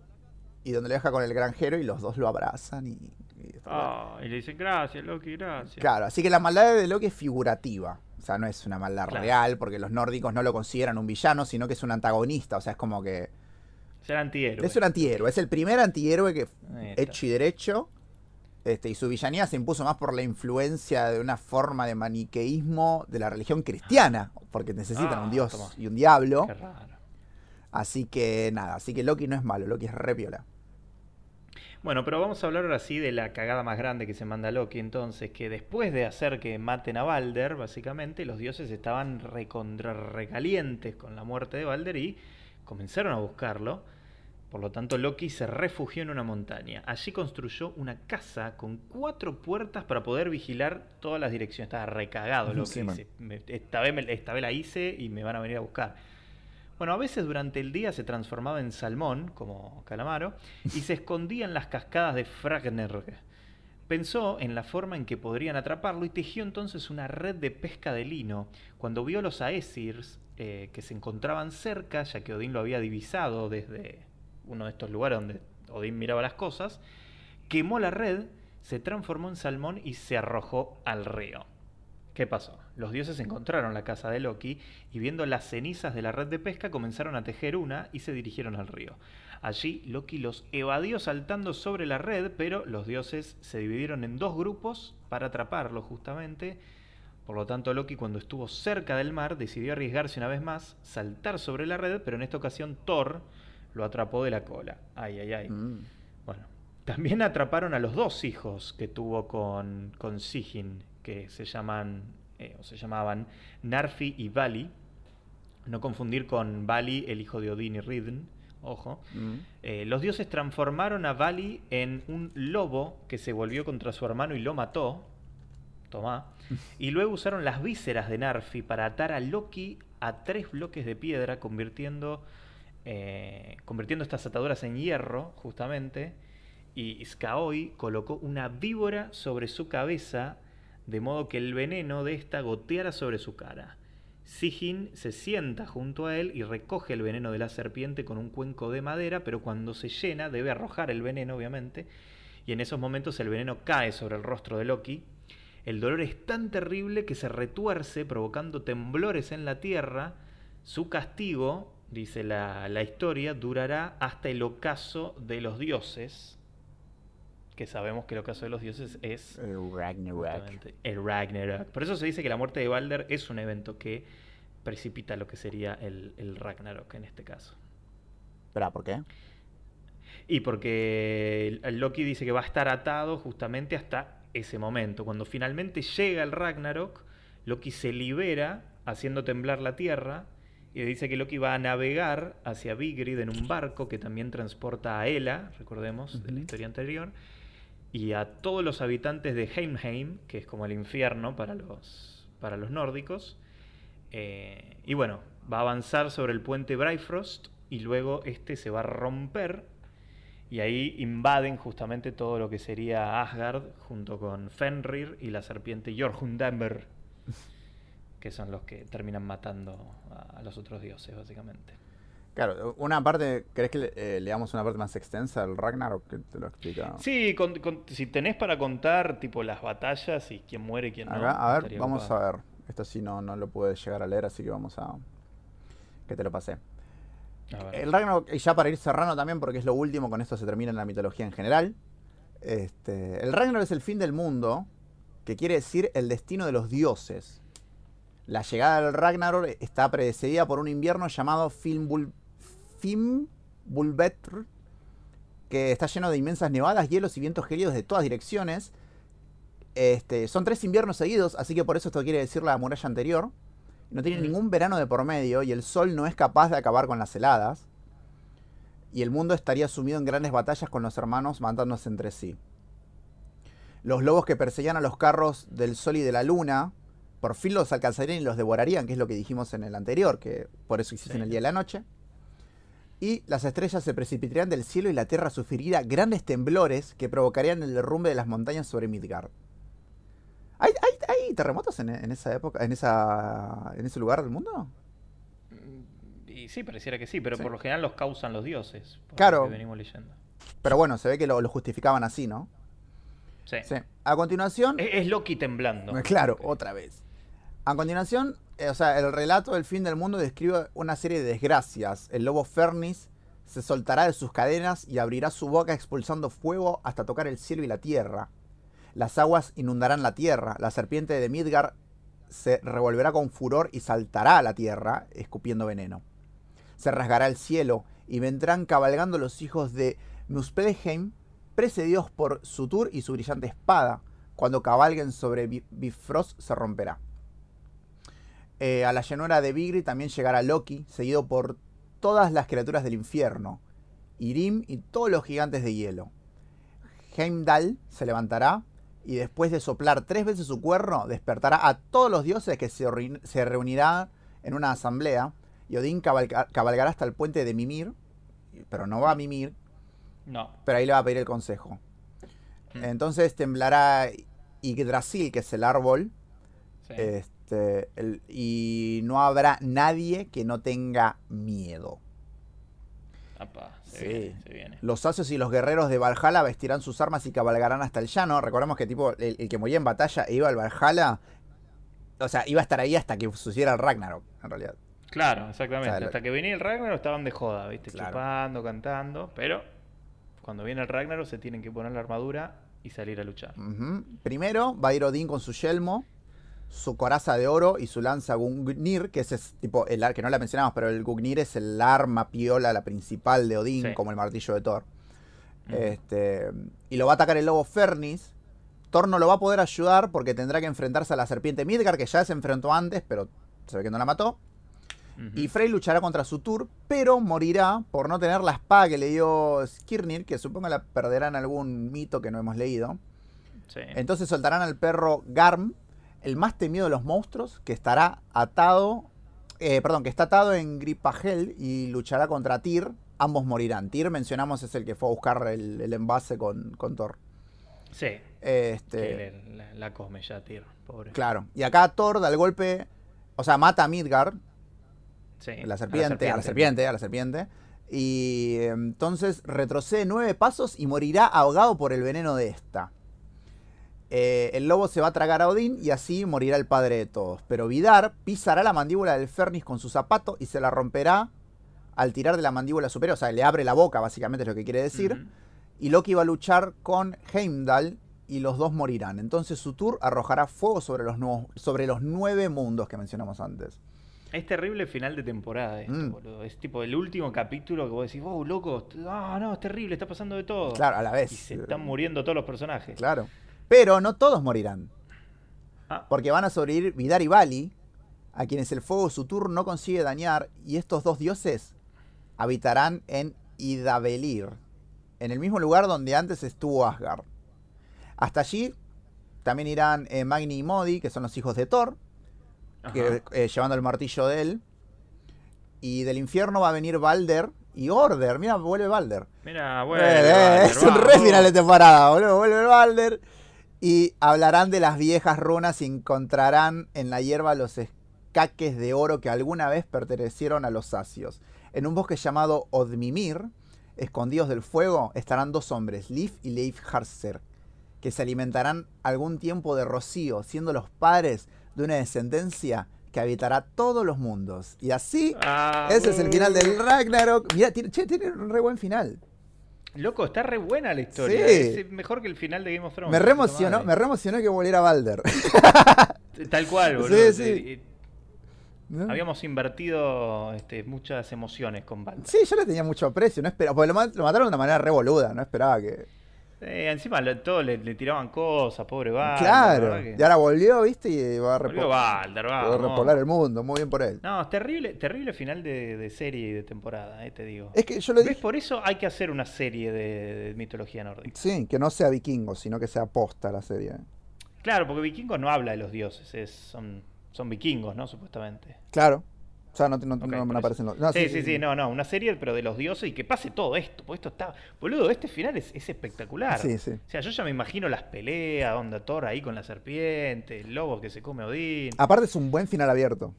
y donde lo deja con el granjero y los dos lo abrazan y... y. Ah, y le dicen gracias, Loki, gracias. Claro, así que la maldad de Loki es figurativa. O sea, no es una maldad Claro. real, porque los nórdicos no lo consideran un villano, sino que es un antagonista. O sea, es como que Es el antihéroe. Es un antihéroe, es el primer antihéroe que hecho y derecho. Este, y su villanía se impuso más por la influencia de una forma de maniqueísmo de la religión cristiana, porque necesitan Ah, un dios toma. y un diablo. Qué raro. Así que nada, así que Loki no es malo, Loki es re piola. Bueno, pero vamos a hablar ahora sí de la cagada más grande que se manda Loki entonces, que después de hacer que maten a Balder, básicamente, los dioses estaban recontra recalientes con la muerte de Balder y comenzaron a buscarlo. Por lo tanto, Loki se refugió en una montaña. Allí construyó una casa con cuatro puertas para poder vigilar todas las direcciones. Estaba recagado Loki. Sí, man. dice, "Me- esta, vez me- esta vez la hice y me van a venir a buscar. Bueno, a veces durante el día se transformaba en salmón, como calamaro, y se escondía en las cascadas de Fragner. Pensó en la forma en que podrían atraparlo y tejió entonces una red de pesca de lino. Cuando vio los Aesirs eh, que se encontraban cerca, ya que Odín lo había divisado desde uno de estos lugares donde Odín miraba las cosas, quemó la red, se transformó en salmón y se arrojó al río. ¿Qué pasó? Los dioses encontraron la casa de Loki y viendo las cenizas de la red de pesca comenzaron a tejer una y se dirigieron al río. Allí Loki los evadió saltando sobre la red, pero los dioses se dividieron en dos grupos para atraparlo justamente. Por lo tanto, Loki cuando estuvo cerca del mar decidió arriesgarse una vez más, saltar sobre la red, pero en esta ocasión Thor lo atrapó de la cola. Ay, ay, ay. Mm. Bueno, también atraparon a los dos hijos que tuvo con, con Sigyn, que se llaman eh, o se llamaban Narfi y Vali. No confundir con Vali, el hijo de Odín y Ridn. Ojo. Mm. Eh, los dioses transformaron a Vali en un lobo que se volvió contra su hermano y lo mató. Tomá. Y luego usaron las vísceras de Narfi para atar a Loki a tres bloques de piedra, convirtiendo, eh, convirtiendo estas ataduras en hierro, justamente. Y Skaoi colocó una víbora sobre su cabeza, de modo que el veneno de esta goteara sobre su cara. Sigyn se sienta junto a él y recoge el veneno de la serpiente con un cuenco de madera, pero cuando se llena debe arrojar el veneno, obviamente, y en esos momentos el veneno cae sobre el rostro de Loki. El dolor es tan terrible que se retuerce, provocando temblores en la tierra. Su castigo, dice la, la historia, durará hasta el ocaso de los dioses, que sabemos que el ocaso de los dioses es El Ragnarok. El Ragnarok. Por eso se dice que la muerte de Balder es un evento que precipita lo que sería el, el Ragnarok en este caso. Espera, ¿por qué? Y porque Loki dice que va a estar atado justamente hasta ese momento. Cuando finalmente llega el Ragnarok, Loki se libera haciendo temblar la tierra y dice que Loki va a navegar hacia Vigrid en un barco que también transporta a Hela, recordemos, de la historia anterior, y a todos los habitantes de Heimheim, que es como el infierno para los, para los nórdicos. Eh, y bueno, va a avanzar sobre el puente Bifrost y luego este se va a romper y ahí invaden justamente todo lo que sería Asgard junto con Fenrir y la serpiente Jormungandr, que son los que terminan matando a, a los otros dioses básicamente. Claro, una parte, ¿querés que le, eh, leamos una parte más extensa del Ragnarok que te lo explica? Sí, con- con- si tenés para contar tipo las batallas y quién muere y quién no. A ver, vamos a ver. Esto sí no, no lo puedes llegar a leer, así que vamos a... Que te lo pasé. El Ragnarok, y ya para ir cerrando también, porque es lo último, con esto se termina en la mitología en general. Este, el Ragnarok es el fin del mundo, que quiere decir el destino de los dioses. La llegada del Ragnarok está precedida por un invierno llamado Fimbul, Fimbulvetr, que está lleno de inmensas nevadas, hielos y vientos gélidos de todas direcciones. Este, son tres inviernos seguidos, así que por eso esto quiere decir la muralla anterior. No tiene ningún verano de por medio y el sol no es capaz de acabar con las heladas. Y el mundo estaría sumido en grandes batallas con los hermanos matándose entre sí. Los lobos que perseguían a los carros del sol y de la luna, por fin los alcanzarían y los devorarían, que es lo que dijimos en el anterior, que por eso existen Sí. el día y la noche. Y las estrellas se precipitarían del cielo y la tierra sufriría grandes temblores que provocarían el derrumbe de las montañas sobre Midgard. ¿Hay, hay, hay terremotos en, en esa época, en, esa, en ese lugar del mundo? Mm, Y sí, pareciera que sí, pero Sí. por lo general los causan los dioses. Por Claro. Lo que venimos leyendo. Pero bueno, se ve que lo, lo justificaban así, ¿no? Sí. Sí. A continuación, Es, es Loki temblando. claro, otra vez. A continuación, o sea, el relato del fin del mundo describe una serie de desgracias. El lobo Fernis se soltará de sus cadenas y abrirá su boca expulsando fuego hasta tocar el cielo y la tierra. Las aguas inundarán la tierra. La serpiente de Midgar se revolverá con furor y saltará a la tierra, escupiendo veneno. Se rasgará el cielo y vendrán cabalgando los hijos de Muspelheim, precedidos por Sutur y su brillante espada. Cuando cabalguen sobre Bifrost se romperá. Eh, a la llanura de Vigri también llegará Loki, seguido por todas las criaturas del infierno, Irim y todos los gigantes de hielo. Heimdall se levantará y después de soplar tres veces su cuerno, despertará a todos los dioses que se, reunirán en una asamblea. Y Odín cabalgará hasta el puente de Mimir, pero no va a Mimir. No. Pero ahí le va a pedir el consejo. Mm. Entonces temblará Yggdrasil, que es el árbol. Este, y no habrá nadie que no tenga miedo se, viene, Los sacios y los guerreros de Valhalla vestirán sus armas y cabalgarán hasta el llano. Recordemos que tipo el, que moría en batalla e iba al Valhalla, o sea, iba a estar ahí hasta que sucediera el Ragnarok, en realidad. Claro, exactamente. hasta que venía el Ragnarok estaban de joda, ¿viste? Chupando, cantando, pero cuando viene el Ragnarok se tienen que poner la armadura y salir a luchar. Primero va a ir Odín con su yelmo su coraza de oro y su lanza Gungnir, que es tipo el que no la mencionamos, pero el Gungnir es el arma piola, la principal de Odín, como el martillo de Thor. Este, y lo va a atacar el lobo Fernis. Thor no lo va a poder ayudar porque tendrá que enfrentarse a la serpiente Midgar, que ya se enfrentó antes, pero se ve que no la mató. Y Frey luchará contra su tour, pero morirá por no tener la espada que le dio Skirnir, que supongo la perderá en algún mito que no hemos leído. Entonces soltarán al perro Garm, el más temido de los monstruos, que estará atado, eh, perdón, que está atado en Gripagel y luchará contra Tyr. Ambos morirán. Tyr, mencionamos, es el que fue a buscar el, envase con, con, Thor. Sí. Este, la, come ya Tyr, pobre. Claro. Y acá Thor da el golpe, o sea, mata a Midgard. Sí, la serpiente, a la serpiente, a la serpiente. Y entonces retrocede nueve pasos y morirá ahogado por el veneno de esta. Eh, el lobo se va a tragar a Odín y así morirá el padre de todos. Pero Vidar pisará la mandíbula del Fernis con su zapato y se la romperá al tirar de la mandíbula superior. O sea, le abre la boca, básicamente es lo que quiere decir. Y Loki va a luchar con Heimdall y los dos morirán. Entonces Sutur arrojará fuego sobre los, sobre los nueve mundos que mencionamos antes. Es terrible el final de temporada esto, mm. boludo. Es tipo el último capítulo que vos decís, oh, loco, ah, no, es terrible, está pasando de todo. Claro, a la vez. Y se están muriendo todos los personajes. Claro. Pero no todos morirán. Ah. Porque van a sobrevivir Vidar y Bali, a quienes el fuego Sutur no consigue dañar, y estos dos dioses habitarán en Idabelir, en el mismo lugar donde antes estuvo Asgard. Hasta allí también irán eh, Magni y Modi, que son los hijos de Thor, eh, llevando el martillo de él. Y del infierno va a venir Balder y Order. Mira, vuelve Balder. Mira, vuelve. Eh, es un re final de temporada, boludo. Vuelve Balder. Y hablarán de las viejas runas y encontrarán en la hierba los escaques de oro que alguna vez pertenecieron a los sacios. En un bosque llamado Odmimir, escondidos del fuego, estarán dos hombres, Leif y Leif Harser, que se alimentarán algún tiempo de rocío, siendo los padres de una descendencia que habitará todos los mundos. Y así, ah, ese es el final del Ragnarok. Mira, tiene, tiene un re buen final. Loco, está re buena la historia. Es mejor que el final de Game of Thrones. Me reemocionó, me reemocionó que volviera Balder. Tal cual, boludo. Sí, sí. Habíamos invertido este, muchas emociones con Balder. Sí, yo le tenía mucho aprecio, no esperaba, porque lo, mataron de una manera revoluda, no esperaba que. Eh, encima todos le, tiraban cosas, pobre Balder. Claro, y ahora volvió, viste, y va a, repoblar el mundo, muy bien por él. No, es terrible, terrible final de, serie y de temporada, eh, te digo. Es que yo lo ¿Ves? Por eso hay que hacer una serie de, mitología nórdica. Sí, que no sea vikingo, sino que sea posta la serie. Claro, porque vikingos no habla de los dioses, son, son vikingos, ¿no? Supuestamente. Claro, sea, no, no, me aparecen los. sí, sí, sí, no, no. Una serie, pero de los dioses y que pase todo esto. Porque esto está. Boludo, este final es, espectacular. Sí, sí. O sea, yo ya me imagino las peleas, onda Thor ahí con la serpiente, el lobo que se come Odín. Aparte, es un buen final abierto.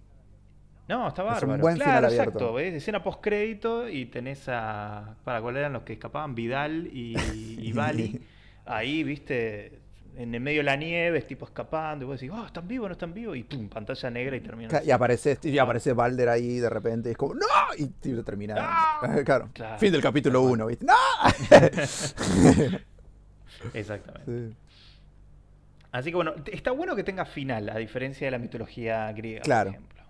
No, está bárbaro. Es un buen final abierto. exacto. ¿ves? Escena post crédito y tenés a. ¿Para cuál eran los que escapaban? Vidal y, y Bali. ahí, viste en el medio de la nieve, es tipo escapando, y vos decís, oh, están vivos, no están vivos, y pum, pantalla negra y termina. Y aparece, y aparece Balder ahí de repente, y es como, ¡No! Y termina. Claro. Claro. Fin del capítulo 1, ¿viste? ¡No! Exactamente. Sí. Así que bueno, está bueno que tenga final, a diferencia de la mitología griega, Claro. por ejemplo,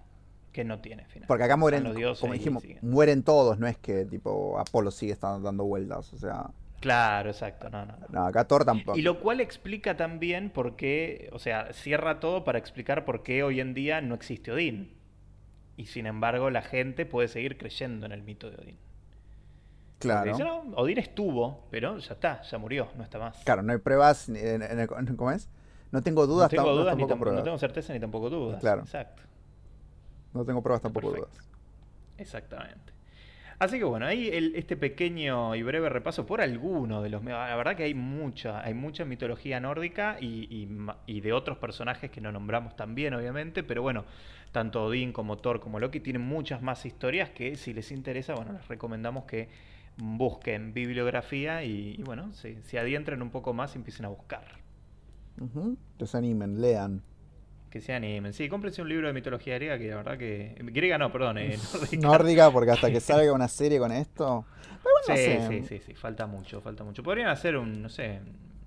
que no tiene final. Porque acá mueren, los dioses como dijimos, mueren todos, no es que tipo Apolo sigue estando dando vueltas, o sea, Claro, exacto, no, no, no. no, acá Thor tampoco. Y lo cual explica también por qué, o sea, cierra todo para explicar por qué hoy en día no existe Odín. Y sin embargo la gente puede seguir creyendo en el mito de Odín. Claro. dice, no, Odín estuvo, pero ya está, ya murió, no está más. Claro, no hay pruebas, ni- en- en el- ¿cómo es? No tengo no dudas, tengo tam- dudas ni tampoco tam- no tengo certeza ni tampoco dudas. Claro. Exacto. No tengo pruebas, tampoco Perfecto. dudas. Exactamente. Así que bueno, ahí este pequeño y breve repaso por alguno de los... La verdad que hay mucha, hay mucha mitología nórdica y, de otros personajes que no nombramos también, obviamente, pero bueno, tanto Odín como Thor como Loki tienen muchas más historias que si les interesa, bueno, les recomendamos que busquen bibliografía y, bueno, se, se un poco más y empiecen a buscar. Ujú. Que se animen, lean. Que se animen. Sí, cómprense un libro de mitología griega que la verdad que... Griega no, perdón, eh, nórdica. Nórdica, porque hasta que salga una serie con esto. Pero bueno, no Sí, sé. sí, sí, sí, falta mucho, falta mucho. Podrían hacer un, no sé,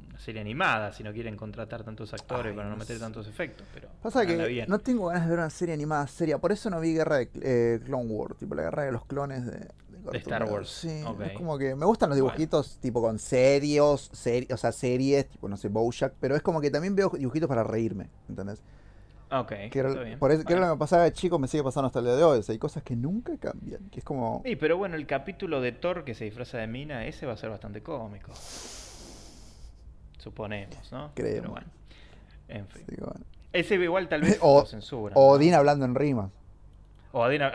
una serie animada si no quieren contratar tantos actores Ay, para no no meter sé. tantos efectos, pero Pasa que bien. no tengo ganas de ver una serie animada seria, por eso no vi Guerra de eh, Clone Wars, tipo la guerra de los clones de, Star. Wars, Sí, ok. es como que me gustan los dibujitos tipo con serios, seri- o sea, series, tipo no sé, Bojack, pero es como que también veo dibujitos para reírme, ¿entendés? Ok, Que era, está bien. por eso, que era lo que me pasaba de chico, me sigue pasando hasta el día de hoy, o sea, hay cosas que nunca cambian, que es como... Sí, pero bueno, el capítulo de Thor que se disfraza de mina, ese va a ser bastante cómico. Suponemos, ¿no? Creemos. Pero bueno, en fin. digo, bueno. Ese igual tal vez O- lo censuran. O ¿no? Odín hablando en rimas. O Odín, a-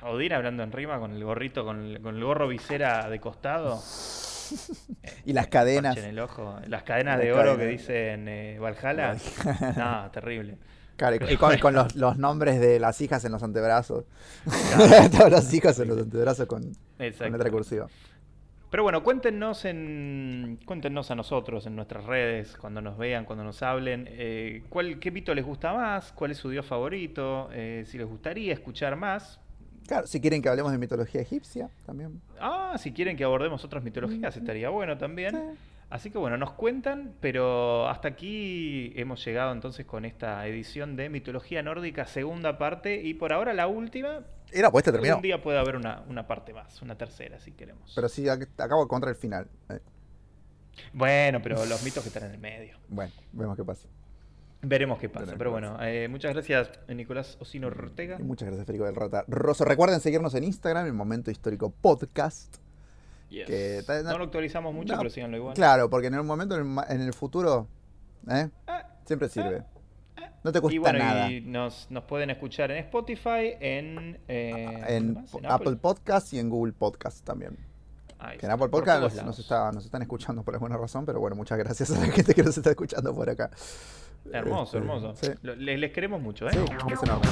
a- Odín hablando en rima con el gorrito, con el, con el gorro visera de costado. Y las cadenas. En el ojo. Las cadenas Las de oro que dicen eh, Valhalla. no, terrible. Claro, y con, con los, los nombres de las hijas en los antebrazos. Claro. Todas las hijas en los antebrazos con, con letra cursiva. Pero bueno, cuéntenos en cuéntenos a nosotros en nuestras redes, cuando nos vean, cuando nos hablen, eh, cuál, qué mito les gusta más, cuál es su dios favorito, eh, si les gustaría escuchar más. Claro, si quieren que hablemos de mitología egipcia, también. Ah, si quieren que abordemos otras mitologías, estaría bueno también. Sí. Así que bueno, nos cuentan, pero hasta aquí hemos llegado entonces con esta edición de Mitología Nórdica, segunda parte, y por ahora la última. Era, pues este terminó. Un día puede haber una, una parte más, una tercera, si queremos. Pero sí, ac- acabo contra el final. Eh, Bueno, pero los mitos que están en el medio. bueno, vemos qué pasa. Veremos qué pasa. Veremos Pero bueno, eh, muchas gracias, Nicolás Osino Ortega. Y muchas gracias, Federico del Rata Rosso. Recuerden seguirnos en Instagram, el Momento Histórico Podcast. Yes. que ta- No lo actualizamos mucho, No, pero síganlo igual. Claro, porque en el momento, en el, ma- en el futuro, ¿eh? Siempre sirve. No te cuesta y bueno, nada. y nos, nos pueden escuchar en Spotify, en, eh, En, ¿dónde más? po- Apple Podcast y en Google Podcast también. Ahí Que en Apple Podcast nos, lados. nos está- nos están escuchando por alguna razón, pero bueno, muchas gracias a la gente que nos está escuchando por acá. Hermoso, Este, hermoso. Sí, les, les queremos mucho, ¿eh? sí, un enorme.